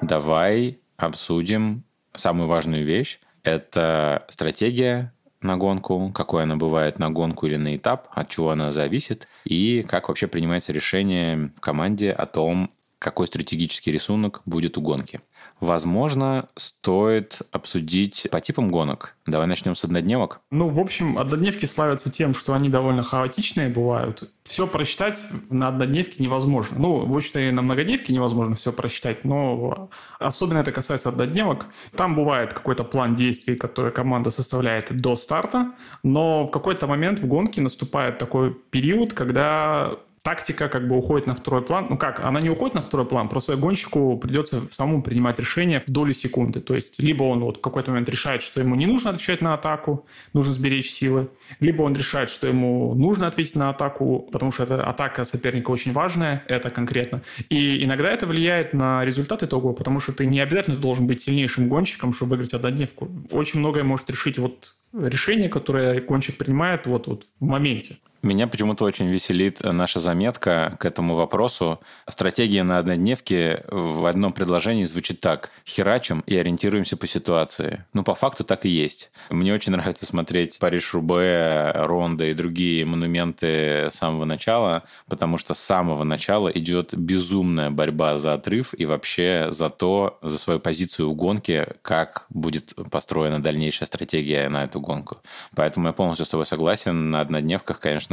S4: Давай обсудим самую важную вещь. Это стратегия на гонку, какой она бывает на гонку или на этап, от чего она зависит, и как вообще принимается решение в команде о том, какой стратегический рисунок будет у гонки. Возможно, стоит обсудить по типам гонок. Давай начнем с однодневок.
S5: Ну, в общем, однодневки славятся тем, что они довольно хаотичные бывают. Все просчитать на однодневке невозможно. Ну, в общем-то, и на многодневке невозможно все просчитать, но особенно это касается однодневок. Там бывает какой-то план действий, который команда составляет до старта, но в какой-то момент в гонке наступает такой период, когда тактика как бы уходит на второй план. Ну как, она не уходит на второй план, просто гонщику придется самому принимать решение в доли секунды. То есть либо он вот в какой-то момент решает, что ему не нужно отвечать на атаку, нужно сберечь силы, либо он решает, что ему нужно ответить на атаку, потому что эта атака соперника очень важная, это конкретно. И иногда это влияет на результат итога, потому что ты не обязательно должен быть сильнейшим гонщиком, чтобы выиграть однодневку. Очень многое может решить вот решение, которое гонщик принимает вот, вот в моменте.
S4: Меня почему-то очень веселит наша заметка к этому вопросу. Стратегия на однодневке в одном предложении звучит так. Херачим и ориентируемся по ситуации. Ну, по факту так и есть. Мне очень нравится смотреть Париж-Рубе, Ронда и другие монументы с самого начала, потому что с самого начала идет безумная борьба за отрыв и вообще за то, за свою позицию в гонке, как будет построена дальнейшая стратегия на эту гонку. Поэтому я полностью с тобой согласен. На однодневках, конечно,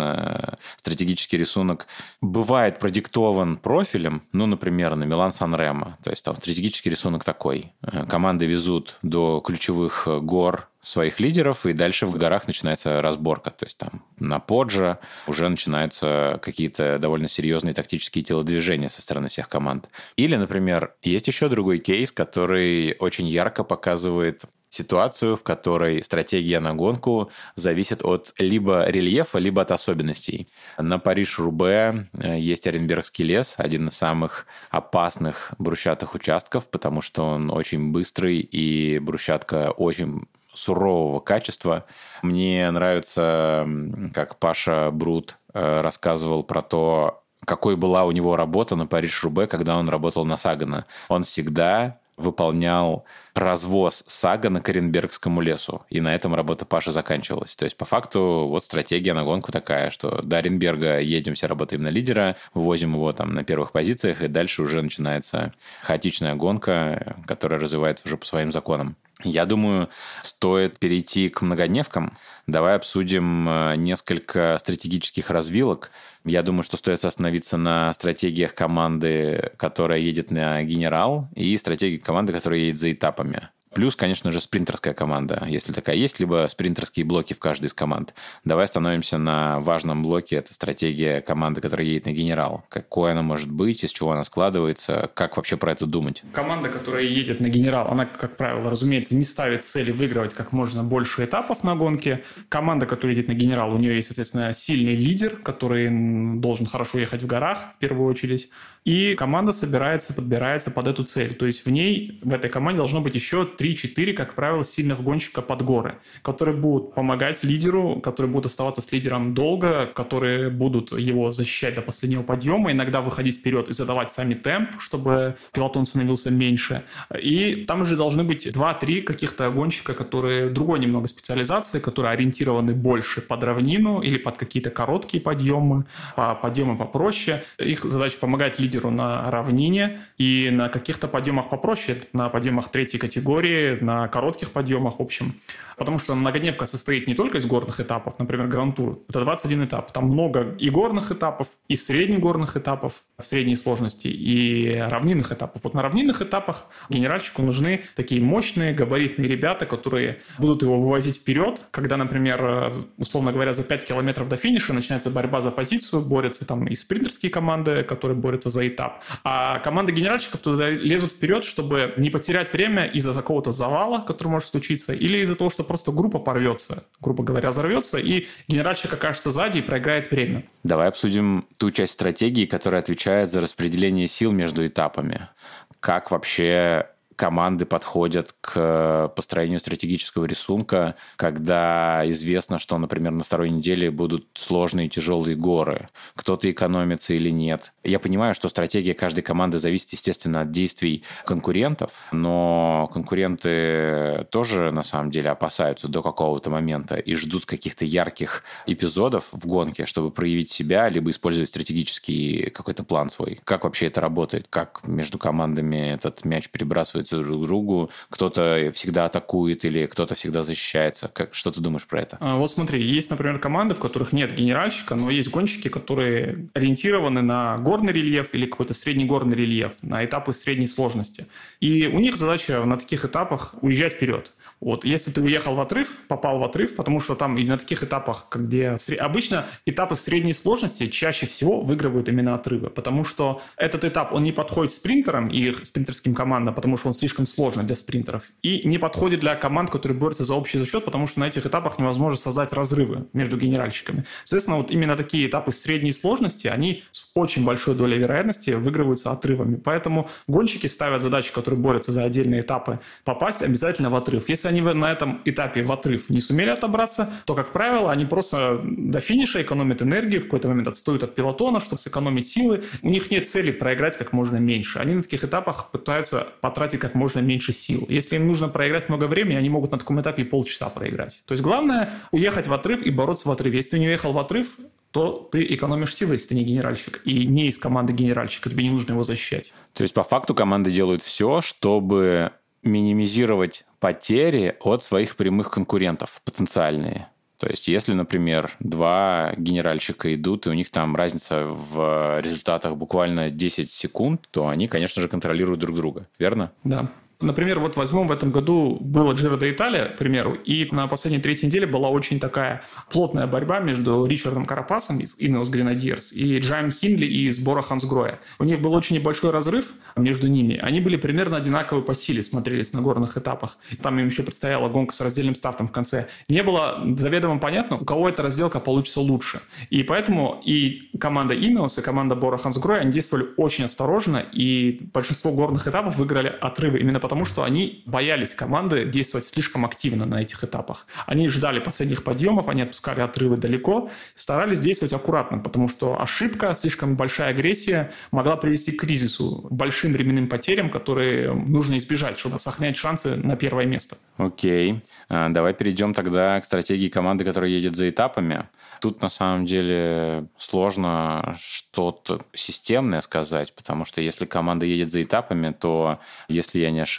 S4: стратегический рисунок бывает продиктован профилем, ну, например, на Милан Сан Ремо. То есть там стратегический рисунок такой. Команды везут до ключевых гор своих лидеров, и дальше в горах начинается разборка. То есть там на Поджа уже начинаются какие-то довольно серьезные тактические телодвижения со стороны всех команд. Или, например, есть еще другой кейс, который очень ярко показывает ситуацию, в которой стратегия на гонку зависит от либо рельефа, либо от особенностей. На Париж-Рубе э, есть Оренбергский лес, один из самых опасных брусчатых участков, потому что он очень быстрый и брусчатка очень сурового качества. Мне нравится, как Паша Брут э, рассказывал про то, какой была у него работа на Париж-Рубе, когда он работал на Сагана. Он всегда выполнял развоз сага на Коренбергскому лесу. И на этом работа Паши заканчивалась. То есть, по факту, вот стратегия на гонку такая, что до Оренберга едем, все работаем на лидера, вывозим его там на первых позициях, и дальше уже начинается хаотичная гонка, которая развивается уже по своим законам. Я думаю, стоит перейти к многодневкам. Давай обсудим э, несколько стратегических развилок. Я думаю, что стоит остановиться на стратегиях команды, которая едет на генерал, и стратегии команды, которая едет за этапами. Плюс, конечно же, спринтерская команда, если такая есть, либо спринтерские блоки в каждой из команд. Давай остановимся на важном блоке. Это стратегия команды, которая едет на генерал. Какой она может быть, из чего она складывается, как вообще про это думать?
S5: Команда, которая едет на генерал, она, как правило, разумеется, не ставит цели выигрывать как можно больше этапов на гонке. Команда, которая едет на генерал, у нее есть, соответственно, сильный лидер, который должен хорошо ехать в горах, в первую очередь. И команда собирается, подбирается под эту цель. То есть в ней, в этой команде должно быть еще 3-4, как правило, сильных гонщика под горы, которые будут помогать лидеру, которые будут оставаться с лидером долго, которые будут его защищать до последнего подъема, иногда выходить вперед и задавать сами темп, чтобы пилотон становился меньше. И там же должны быть 2-3 каких-то гонщика, которые другой немного специализации, которые ориентированы больше под равнину или под какие-то короткие подъемы, по подъемы попроще. Их задача помогать лидеру на равнине и на каких-то подъемах попроще, на подъемах третьей категории, на коротких подъемах, в общем. Потому что многодневка состоит не только из горных этапов, например, Гран-тур. Это 21 этап. Там много и горных этапов, и среднегорных этапов, средней сложности, и равнинных этапов. Вот на равнинных этапах генеральщику нужны такие мощные, габаритные ребята, которые будут его вывозить вперед, когда, например, условно говоря, за 5 километров до финиша начинается борьба за позицию, борются там и спринтерские команды, которые борются за этап. А команды генеральщиков туда лезут вперед, чтобы не потерять время из-за какого-то завала, который может случиться, или из-за того, что просто группа порвется, грубо говоря, взорвется, и генеральщик окажется сзади и проиграет время.
S4: Давай обсудим ту часть стратегии, которая отвечает за распределение сил между этапами. Как вообще команды подходят к построению стратегического рисунка, когда известно, что, например, на второй неделе будут сложные тяжелые горы. Кто-то экономится или нет. Я понимаю, что стратегия каждой команды зависит, естественно, от действий конкурентов, но конкуренты тоже, на самом деле, опасаются до какого-то момента и ждут каких-то ярких эпизодов в гонке, чтобы проявить себя, либо использовать стратегический какой-то план свой. Как вообще это работает? Как между командами этот мяч перебрасывается двигаются друг другу, кто-то всегда атакует или кто-то всегда защищается. Как, что ты думаешь про это?
S5: А, вот смотри, есть, например, команды, в которых нет генеральщика, но есть гонщики, которые ориентированы на горный рельеф или какой-то средний горный рельеф, на этапы средней сложности. И у них задача на таких этапах уезжать вперед. Вот, если ты уехал в отрыв, попал в отрыв, потому что там и на таких этапах, где обычно этапы средней сложности чаще всего выигрывают именно отрывы, потому что этот этап, он не подходит спринтерам и спринтерским командам, потому что он слишком сложный для спринтеров. И не подходит для команд, которые борются за общий зачет, потому что на этих этапах невозможно создать разрывы между генеральщиками. Соответственно, вот именно такие этапы средней сложности, они с очень большой долей вероятности выигрываются отрывами. Поэтому гонщики ставят задачи, которые борются за отдельные этапы, попасть обязательно в отрыв. Если они на этом этапе в отрыв не сумели отобраться, то, как правило, они просто до финиша экономят энергию, в какой-то момент отстают от пилотона, чтобы сэкономить силы. У них нет цели проиграть как можно меньше. Они на таких этапах пытаются потратить как можно меньше сил. Если им нужно проиграть много времени, они могут на таком этапе полчаса проиграть. То есть главное уехать в отрыв и бороться в отрыве. Если ты не уехал в отрыв, то ты экономишь силы, если ты не генеральщик. И не из команды генеральщика, тебе не нужно его защищать.
S4: То есть, по факту, команды делают все, чтобы минимизировать потери от своих прямых конкурентов потенциальные. То есть, если, например, два генеральщика идут, и у них там разница в результатах буквально 10 секунд, то они, конечно же, контролируют друг друга. Верно?
S5: Да. Например, вот возьмем в этом году было Джиро де Италия, к примеру, и на последней третьей неделе была очень такая плотная борьба между Ричардом Карапасом из Ineos Grenadiers и Джаем Хинли из Бора Хансгроя. У них был очень небольшой разрыв между ними. Они были примерно одинаковы по силе, смотрелись на горных этапах. Там им еще предстояла гонка с раздельным стартом в конце. Не было заведомо понятно, у кого эта разделка получится лучше. И поэтому и команда Ineos, и команда Бора Хансгроя, они действовали очень осторожно, и большинство горных этапов выиграли отрывы именно потому что они боялись команды действовать слишком активно на этих этапах. Они ждали последних подъемов, они отпускали отрывы далеко, старались действовать аккуратно, потому что ошибка, слишком большая агрессия могла привести к кризису, большим временным потерям, которые нужно избежать, чтобы сохранять шансы на первое место.
S4: Окей. А, давай перейдем тогда к стратегии команды, которая едет за этапами. Тут на самом деле сложно что-то системное сказать, потому что если команда едет за этапами, то, если я не ошибаюсь,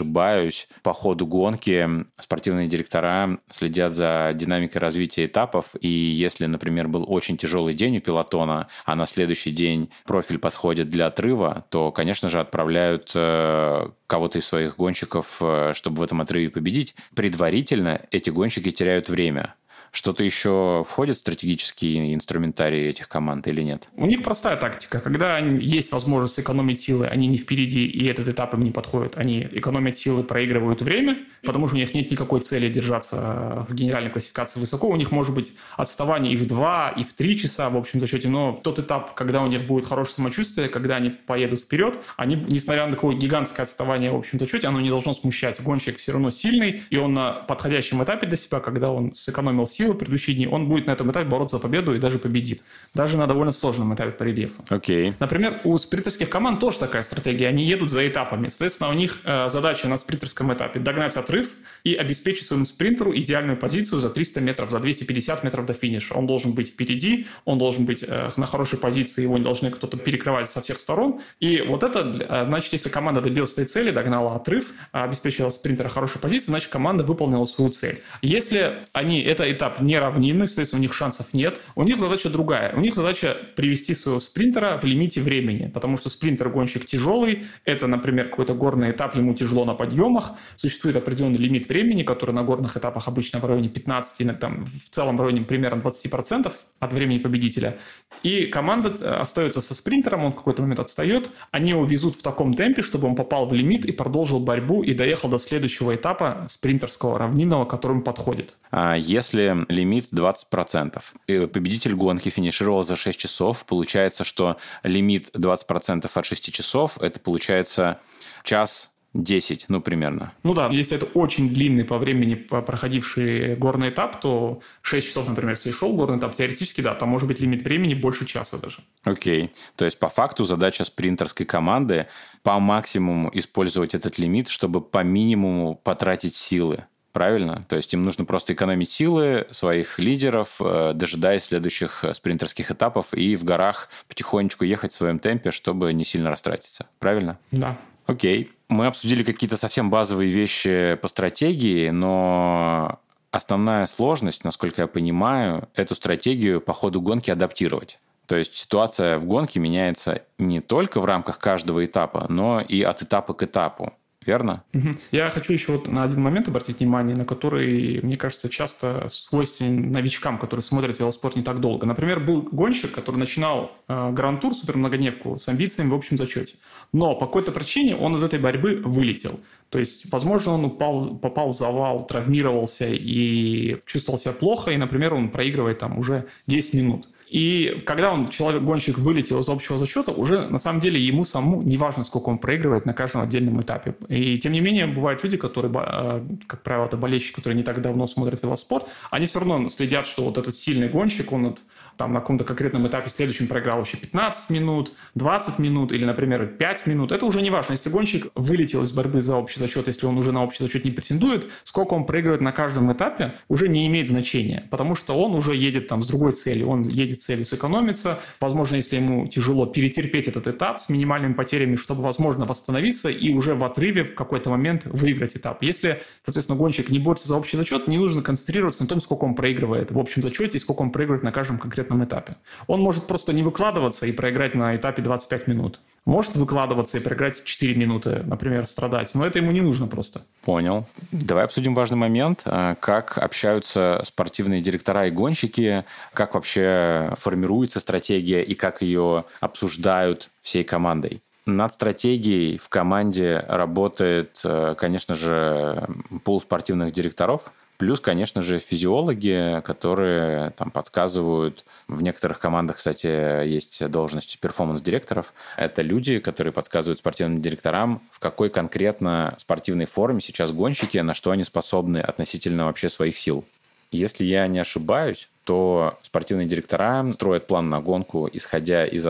S4: по ходу гонки спортивные директора следят за динамикой развития этапов, и если, например, был очень тяжелый день у пилотона, а на следующий день профиль подходит для отрыва, то, конечно же, отправляют э, кого-то из своих гонщиков, э, чтобы в этом отрыве победить. Предварительно эти гонщики теряют время. Что-то еще входит в стратегический инструментарий этих команд или нет?
S5: У них простая тактика. Когда есть возможность сэкономить силы, они не впереди, и этот этап им не подходит. Они экономят силы, проигрывают время, потому что у них нет никакой цели держаться в генеральной классификации высоко. У них может быть отставание и в 2, и в 3 часа в общем зачете, но тот этап, когда у них будет хорошее самочувствие, когда они поедут вперед, они, несмотря на такое гигантское отставание в общем зачете, оно не должно смущать. Гонщик все равно сильный, и он на подходящем этапе для себя, когда он сэкономил силы, силы предыдущие дни, он будет на этом этапе бороться за победу и даже победит. Даже на довольно сложном этапе по рельефу.
S4: Окей. Okay.
S5: Например, у спринтерских команд тоже такая стратегия. Они едут за этапами. Соответственно, у них э, задача на спринтерском этапе догнать отрыв и обеспечить своему спринтеру идеальную позицию за 300 метров, за 250 метров до финиша. Он должен быть впереди, он должен быть э, на хорошей позиции, его не должны кто-то перекрывать со всех сторон. И вот это, э, значит, если команда добилась этой цели, догнала отрыв, обеспечила спринтера хорошей позиции, значит, команда выполнила свою цель. Если они, это этап этап не равнинный, соответственно, у них шансов нет. У них задача другая. У них задача привести своего спринтера в лимите времени, потому что спринтер-гонщик тяжелый. Это, например, какой-то горный этап, ему тяжело на подъемах. Существует определенный лимит времени, который на горных этапах обычно в районе 15, иногда в целом в районе примерно 20% от времени победителя. И команда э, остается со спринтером, он в какой-то момент отстает. Они его везут в таком темпе, чтобы он попал в лимит и продолжил борьбу и доехал до следующего этапа спринтерского равнинного, которому подходит.
S4: А если лимит 20%. И победитель гонки финишировал за 6 часов. Получается, что лимит 20% от 6 часов, это получается час 10, ну, примерно.
S5: Ну да, если это очень длинный по времени проходивший горный этап, то 6 часов, например, если шел горный этап, теоретически, да, там может быть лимит времени больше часа даже.
S4: Окей. То есть, по факту, задача спринтерской команды по максимуму использовать этот лимит, чтобы по минимуму потратить силы. Правильно? То есть им нужно просто экономить силы своих лидеров, э, дожидаясь следующих э, спринтерских этапов и в горах потихонечку ехать в своем темпе, чтобы не сильно растратиться. Правильно?
S5: Да.
S4: Окей. Мы обсудили какие-то совсем базовые вещи по стратегии, но основная сложность, насколько я понимаю, эту стратегию по ходу гонки адаптировать. То есть ситуация в гонке меняется не только в рамках каждого этапа, но и от этапа к этапу. Верно?
S5: Я хочу еще вот на один момент обратить внимание, на который, мне кажется, часто свойственен новичкам, которые смотрят велоспорт не так долго. Например, был гонщик, который начинал э, Гран-тур, супермногодневку, с амбициями в общем зачете. Но по какой-то причине он из этой борьбы вылетел. То есть, возможно, он упал, попал в завал, травмировался и чувствовал себя плохо, и, например, он проигрывает там уже 10 минут. И когда он, человек-гонщик, вылетел из общего зачета, уже на самом деле ему самому не важно, сколько он проигрывает на каждом отдельном этапе. И тем не менее, бывают люди, которые, э, как правило, это болельщики, которые не так давно смотрят велоспорт, они все равно следят, что вот этот сильный гонщик, он вот, там на каком-то конкретном этапе следующем проиграл вообще 15 минут, 20 минут или, например, 5 минут. Это уже не важно. Если гонщик вылетел из борьбы за общий зачет, если он уже на общий зачет не претендует, сколько он проигрывает на каждом этапе, уже не имеет значения, потому что он уже едет там с другой целью. Он едет целью сэкономиться. Возможно, если ему тяжело перетерпеть этот этап с минимальными потерями, чтобы, возможно, восстановиться и уже в отрыве в какой-то момент выиграть этап. Если, соответственно, гонщик не борется за общий зачет, не нужно концентрироваться на том, сколько он проигрывает в общем зачете и сколько он проигрывает на каждом конкретном этапе. Он может просто не выкладываться и проиграть на этапе 25 минут. Может выкладываться и проиграть 4 минуты, например, страдать, но это ему не нужно просто.
S4: Понял. Давай обсудим важный момент. А, как общаются спортивные директора и гонщики, как вообще формируется стратегия и как ее обсуждают всей командой. Над стратегией в команде работает, э, конечно же, пул спортивных директоров, Плюс, конечно же, физиологи, которые там подсказывают. В некоторых командах, кстати, есть должности перформанс-директоров. Это люди, которые подсказывают спортивным директорам, в какой конкретно спортивной форме сейчас гонщики, на что они способны относительно вообще своих сил. Если я не ошибаюсь, то спортивные директора строят план на гонку, исходя из,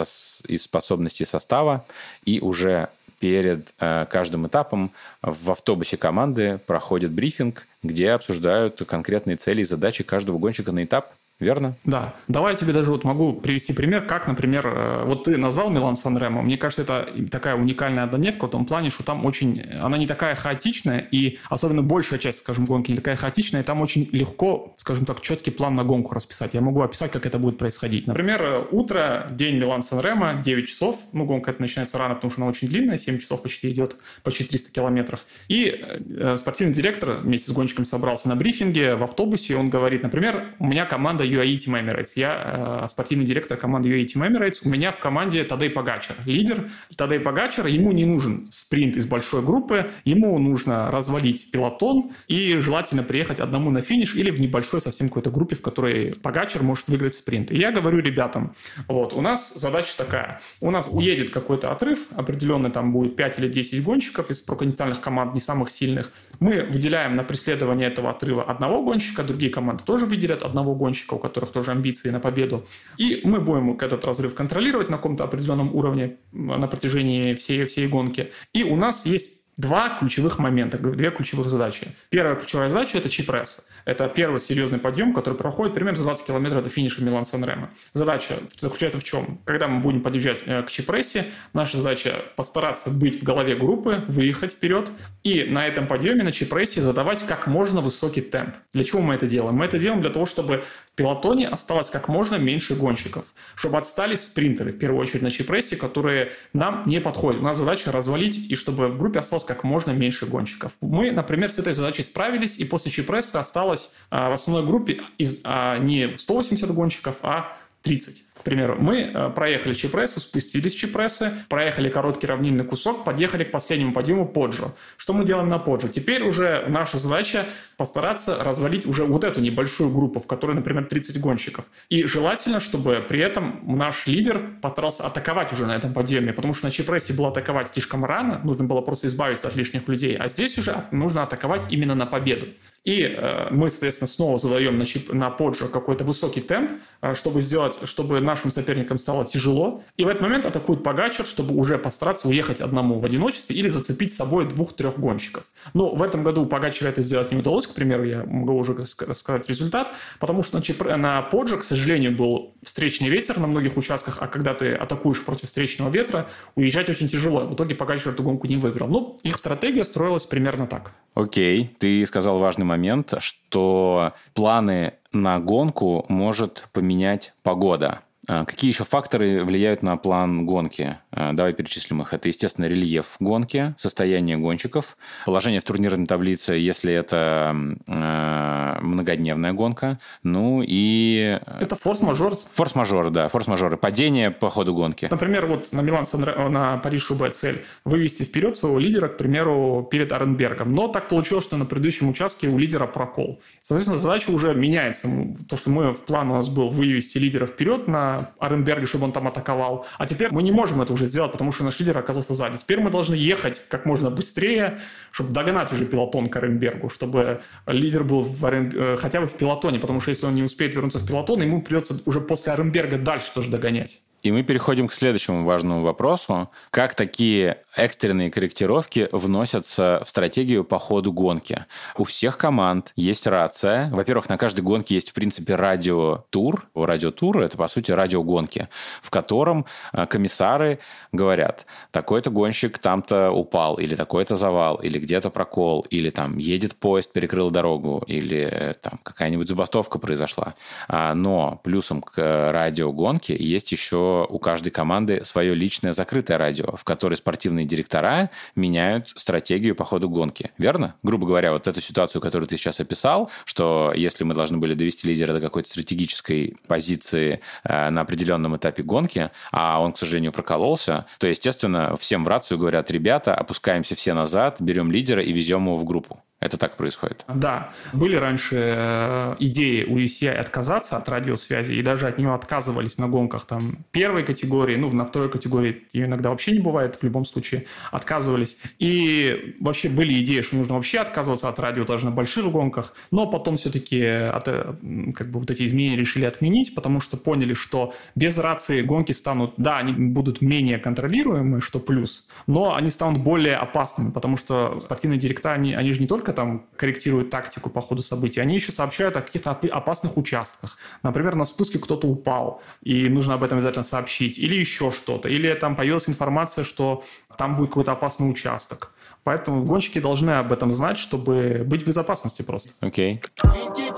S4: из способностей состава, и уже перед э, каждым этапом в автобусе команды проходит брифинг, где обсуждают конкретные цели и задачи каждого гонщика на этап верно?
S5: Да. Давай я тебе даже вот могу привести пример, как, например, э, вот ты назвал Милан Сан-Ремо. Мне кажется, это такая уникальная однодневка в том плане, что там очень... Она не такая хаотичная, и особенно большая часть, скажем, гонки не такая хаотичная, и там очень легко, скажем так, четкий план на гонку расписать. Я могу описать, как это будет происходить. Например, э, утро, день Милан Сан-Ремо, 9 часов. Ну, гонка это начинается рано, потому что она очень длинная, 7 часов почти идет, почти 300 километров. И э, спортивный директор вместе с гонщиком собрался на брифинге в автобусе, и он говорит, например, у меня команда UAE Team Emirates. Я э, спортивный директор команды UAE Team Emirates. У меня в команде Тадей Погачер, лидер. Тадей Погачер, ему не нужен спринт из большой группы, ему нужно развалить пилотон и желательно приехать одному на финиш или в небольшой совсем какой-то группе, в которой Погачер может выиграть спринт. И я говорю ребятам, вот, у нас задача такая. У нас уедет какой-то отрыв, определенно там будет 5 или 10 гонщиков из проконтинентальных команд, не самых сильных. Мы выделяем на преследование этого отрыва одного гонщика, другие команды тоже выделят одного гонщика, которых тоже амбиции на победу. И мы будем этот разрыв контролировать на каком-то определенном уровне на протяжении всей, всей гонки. И у нас есть два ключевых момента, две ключевых задачи. Первая ключевая задача – это чипресс. Это первый серьезный подъем, который проходит примерно за 20 километров до финиша милан сан ремо Задача заключается в чем? Когда мы будем подъезжать э, к чипрессе, наша задача постараться быть в голове группы, выехать вперед, и на этом подъеме, на чипрессе задавать как можно высокий темп. Для чего мы это делаем? Мы это делаем для того, чтобы в пилотоне осталось как можно меньше гонщиков, чтобы отстали спринтеры, в первую очередь на чипрессе, которые нам не подходят. У нас задача развалить, и чтобы в группе осталось как можно меньше гонщиков. Мы, например, с этой задачей справились, и после чипресса осталось а, в основной группе из, а, не 180 гонщиков, а 30. К примеру, мы э, проехали Чипрессу, спустились с Чипрессы, проехали короткий равнинный кусок, подъехали к последнему подъему Поджо. Что мы делаем на Поджо? Теперь уже наша задача постараться развалить уже вот эту небольшую группу, в которой, например, 30 гонщиков. И желательно, чтобы при этом наш лидер постарался атаковать уже на этом подъеме, потому что на Чипрессе было атаковать слишком рано, нужно было просто избавиться от лишних людей, а здесь уже нужно атаковать именно на победу. И э, мы, соответственно, снова задаем на, чип, на поджо какой-то высокий темп, э, чтобы сделать, чтобы нашим соперникам стало тяжело. И в этот момент атакует Погачер, чтобы уже постараться уехать одному в одиночестве или зацепить с собой двух-трех гонщиков. Но в этом году у Погачера это сделать не удалось, к примеру, я могу уже сказать результат, потому что на, на поджо, к сожалению, был встречный ветер на многих участках, а когда ты атакуешь против встречного ветра, уезжать очень тяжело. В итоге Погачер эту гонку не выиграл. Ну, их стратегия строилась примерно так.
S4: Окей, ты сказал важный момент, что планы на гонку может поменять погода. А какие еще факторы влияют на план гонки? Э, давай перечислим их. Это, естественно, рельеф гонки, состояние гонщиков, положение в турнирной таблице, если это э, многодневная гонка, ну и...
S5: Это форс-мажор.
S4: Форс-мажоры, да, форс-мажоры. Падение по ходу гонки.
S5: Например, вот на Милан, на Париж ШУБ цель вывести вперед своего лидера, к примеру, перед Оренбергом. Но так получилось, что на предыдущем участке у лидера прокол. Соответственно, задача уже меняется. То, что мы в план у нас был вывести лидера вперед на Оренберге, чтобы он там атаковал. А теперь мы не можем это уже сделать, потому что наш лидер оказался сзади. Теперь мы должны ехать как можно быстрее, чтобы догнать уже пилотон к Оренбергу, чтобы лидер был в Орен... Э, хотя бы в пилотоне, потому что если он не успеет вернуться в пилотон, ему придется уже после Оренберга дальше тоже догонять.
S4: И мы переходим к следующему важному вопросу. Как такие экстренные корректировки вносятся в стратегию по ходу гонки? У всех команд есть рация. Во-первых, на каждой гонке есть, в принципе, радиотур. Радиотур – это, по сути, радиогонки, в котором э, комиссары говорят, такой-то гонщик там-то упал, или такой-то завал, или где-то прокол, или там едет поезд, перекрыл дорогу, или э, там какая-нибудь забастовка произошла. А, но плюсом к радиогонке есть еще у каждой команды свое личное закрытое радио, в которой спортивные директора меняют стратегию по ходу гонки. Верно? Грубо говоря, вот эту ситуацию, которую ты сейчас описал, что если мы должны были довести лидера до какой-то стратегической позиции э, на определенном этапе гонки, а он, к сожалению, прокололся, то, естественно, всем в рацию говорят, ребята, опускаемся все назад, берем лидера и везем его в группу. Это так происходит?
S5: Да. Были раньше э, идеи у UCI отказаться от радиосвязи, и даже от нее отказывались на гонках там первой категории, ну, на второй категории ее иногда вообще не бывает, в любом случае отказывались. И вообще были идеи, что нужно вообще отказываться от радио даже на больших гонках, но потом все-таки от, э, как бы вот эти изменения решили отменить, потому что поняли, что без рации гонки станут, да, они будут менее контролируемые, что плюс, но они станут более опасными, потому что спортивные директора, они, они же не только только там корректируют тактику по ходу событий, они еще сообщают о каких-то опасных участках. Например, на спуске кто-то упал, и нужно об этом обязательно сообщить, или еще что-то, или там появилась информация, что там будет какой-то опасный участок. Поэтому гонщики должны об этом знать, чтобы быть в безопасности просто.
S4: Окей.
S3: Okay.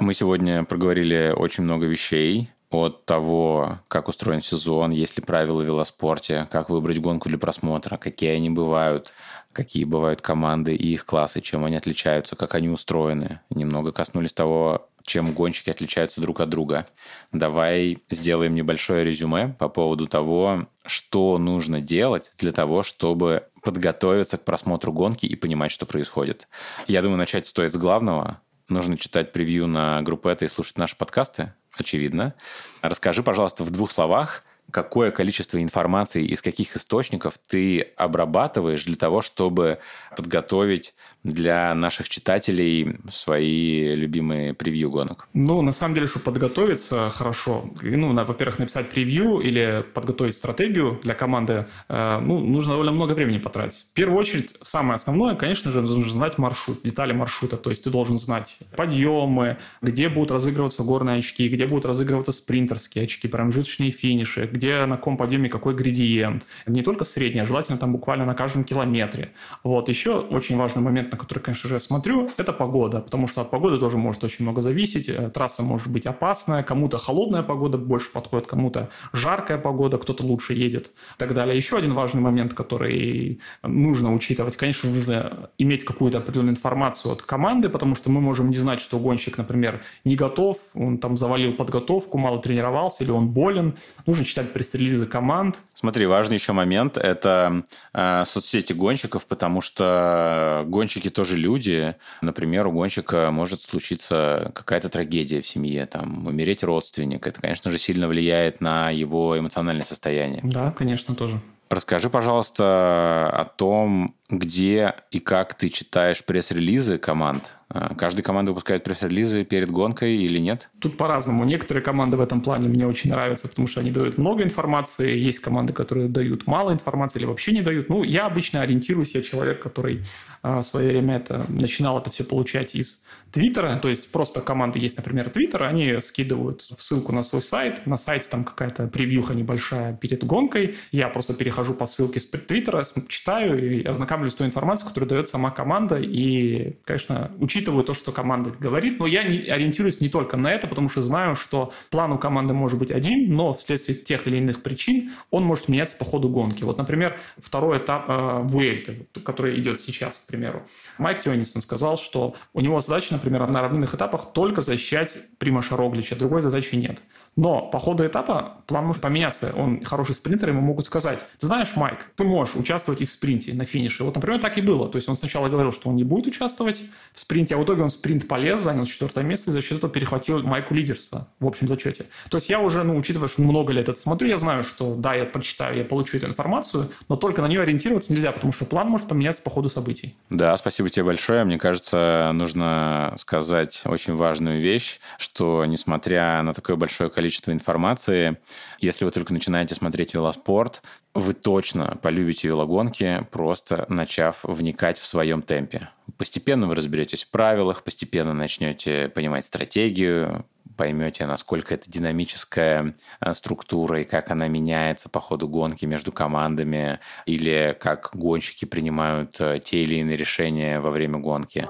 S4: Мы сегодня проговорили очень много вещей от того, как устроен сезон, есть ли правила в велоспорте, как выбрать гонку для просмотра, какие они бывают, какие бывают команды и их классы, чем они отличаются, как они устроены. Немного коснулись того, чем гонщики отличаются друг от друга. Давай сделаем небольшое резюме по поводу того, что нужно делать для того, чтобы подготовиться к просмотру гонки и понимать, что происходит. Я думаю, начать стоит с главного. Нужно читать превью на группу это и слушать наши подкасты очевидно. Расскажи, пожалуйста, в двух словах, какое количество информации из каких источников ты обрабатываешь для того, чтобы подготовить для наших читателей свои любимые превью гонок?
S5: Ну, на самом деле, чтобы подготовиться хорошо, ну, во-первых, написать превью или подготовить стратегию для команды, э, ну, нужно довольно много времени потратить. В первую очередь, самое основное, конечно же, нужно знать маршрут, детали маршрута. То есть ты должен знать подъемы, где будут разыгрываться горные очки, где будут разыгрываться спринтерские очки, промежуточные финиши, где на каком подъеме какой градиент. Не только средний, а желательно там буквально на каждом километре. Вот. Еще очень важный момент, на который, конечно же, я смотрю, это погода, потому что от погоды тоже может очень много зависеть. Э, трасса может быть опасная, кому-то холодная погода больше подходит, кому-то жаркая погода, кто-то лучше едет и так далее. Еще один важный момент, который нужно учитывать, конечно, нужно иметь какую-то определенную информацию от команды, потому что мы можем не знать, что гонщик, например, не готов, он там завалил подготовку, мало тренировался, или он болен. Нужно читать пресс-релизы команд.
S4: Смотри, важный еще момент – это э, соцсети гонщиков, потому что гонщики гонщики тоже люди. Например, у гонщика может случиться какая-то трагедия в семье, там, умереть родственник. Это, конечно же, сильно влияет на его эмоциональное состояние.
S5: Да, конечно, тоже.
S4: Расскажи, пожалуйста, о том, где и как ты читаешь пресс-релизы команд. А, каждая команда выпускает пресс-релизы перед гонкой или нет?
S5: Тут по-разному. Некоторые команды в этом плане мне очень нравятся, потому что они дают много информации. Есть команды, которые дают мало информации или вообще не дают. Ну, я обычно ориентируюсь, я человек, который а, в свое время это, начинал это все получать из Твиттера, то есть просто команды есть, например, Твиттер, они скидывают ссылку на свой сайт, на сайте там какая-то превьюха небольшая перед гонкой, я просто перехожу по ссылке с Твиттера, читаю и ознакомляюсь ознакомлюсь с той информацией, которую дает сама команда, и, конечно, учитываю то, что команда говорит, но я не, ориентируюсь не только на это, потому что знаю, что план у команды может быть один, но вследствие тех или иных причин он может меняться по ходу гонки. Вот, например, второй этап э, который идет сейчас, к примеру. Майк Тёнисон сказал, что у него задача, например, на равнинных этапах только защищать Примаша Роглича, другой задачи нет. Но по ходу этапа план может поменяться. Он хороший спринтер, ему могут сказать, ты знаешь, Майк, ты можешь участвовать и в спринте на финише. Вот, например, так и было. То есть он сначала говорил, что он не будет участвовать в спринте, а в итоге он спринт полез, занял четвертое место и за счет этого перехватил Майку лидерство в общем зачете. То есть я уже, ну, учитывая, что много лет это смотрю, я знаю, что да, я прочитаю, я получу эту информацию, но только на нее ориентироваться нельзя, потому что план может поменяться по ходу событий.
S4: Да, спасибо тебе большое. Мне кажется, нужно сказать очень важную вещь, что несмотря на такое большое количество информации, если вы только начинаете смотреть велоспорт, вы точно полюбите велогонки, просто начав вникать в своем темпе. Постепенно вы разберетесь в правилах, постепенно начнете понимать стратегию, поймете, насколько это динамическая э, структура и как она меняется по ходу гонки между командами, или как гонщики принимают э, те или иные решения во время гонки.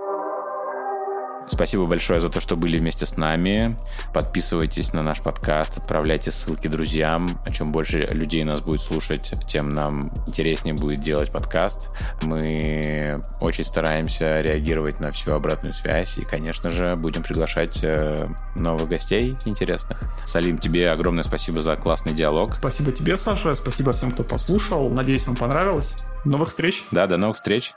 S4: Спасибо большое за то, что были вместе с нами. Подписывайтесь на наш подкаст, отправляйте ссылки друзьям. О чем больше людей нас будет слушать, тем нам интереснее будет делать подкаст. Мы очень стараемся реагировать на всю обратную связь и, конечно же, будем приглашать э, новых гостей интересных. Салим, тебе огромное спасибо за классный диалог.
S5: Спасибо тебе, Саша. Спасибо всем, кто послушал. Надеюсь, вам понравилось. Новых встреч.
S4: Да, до новых встреч.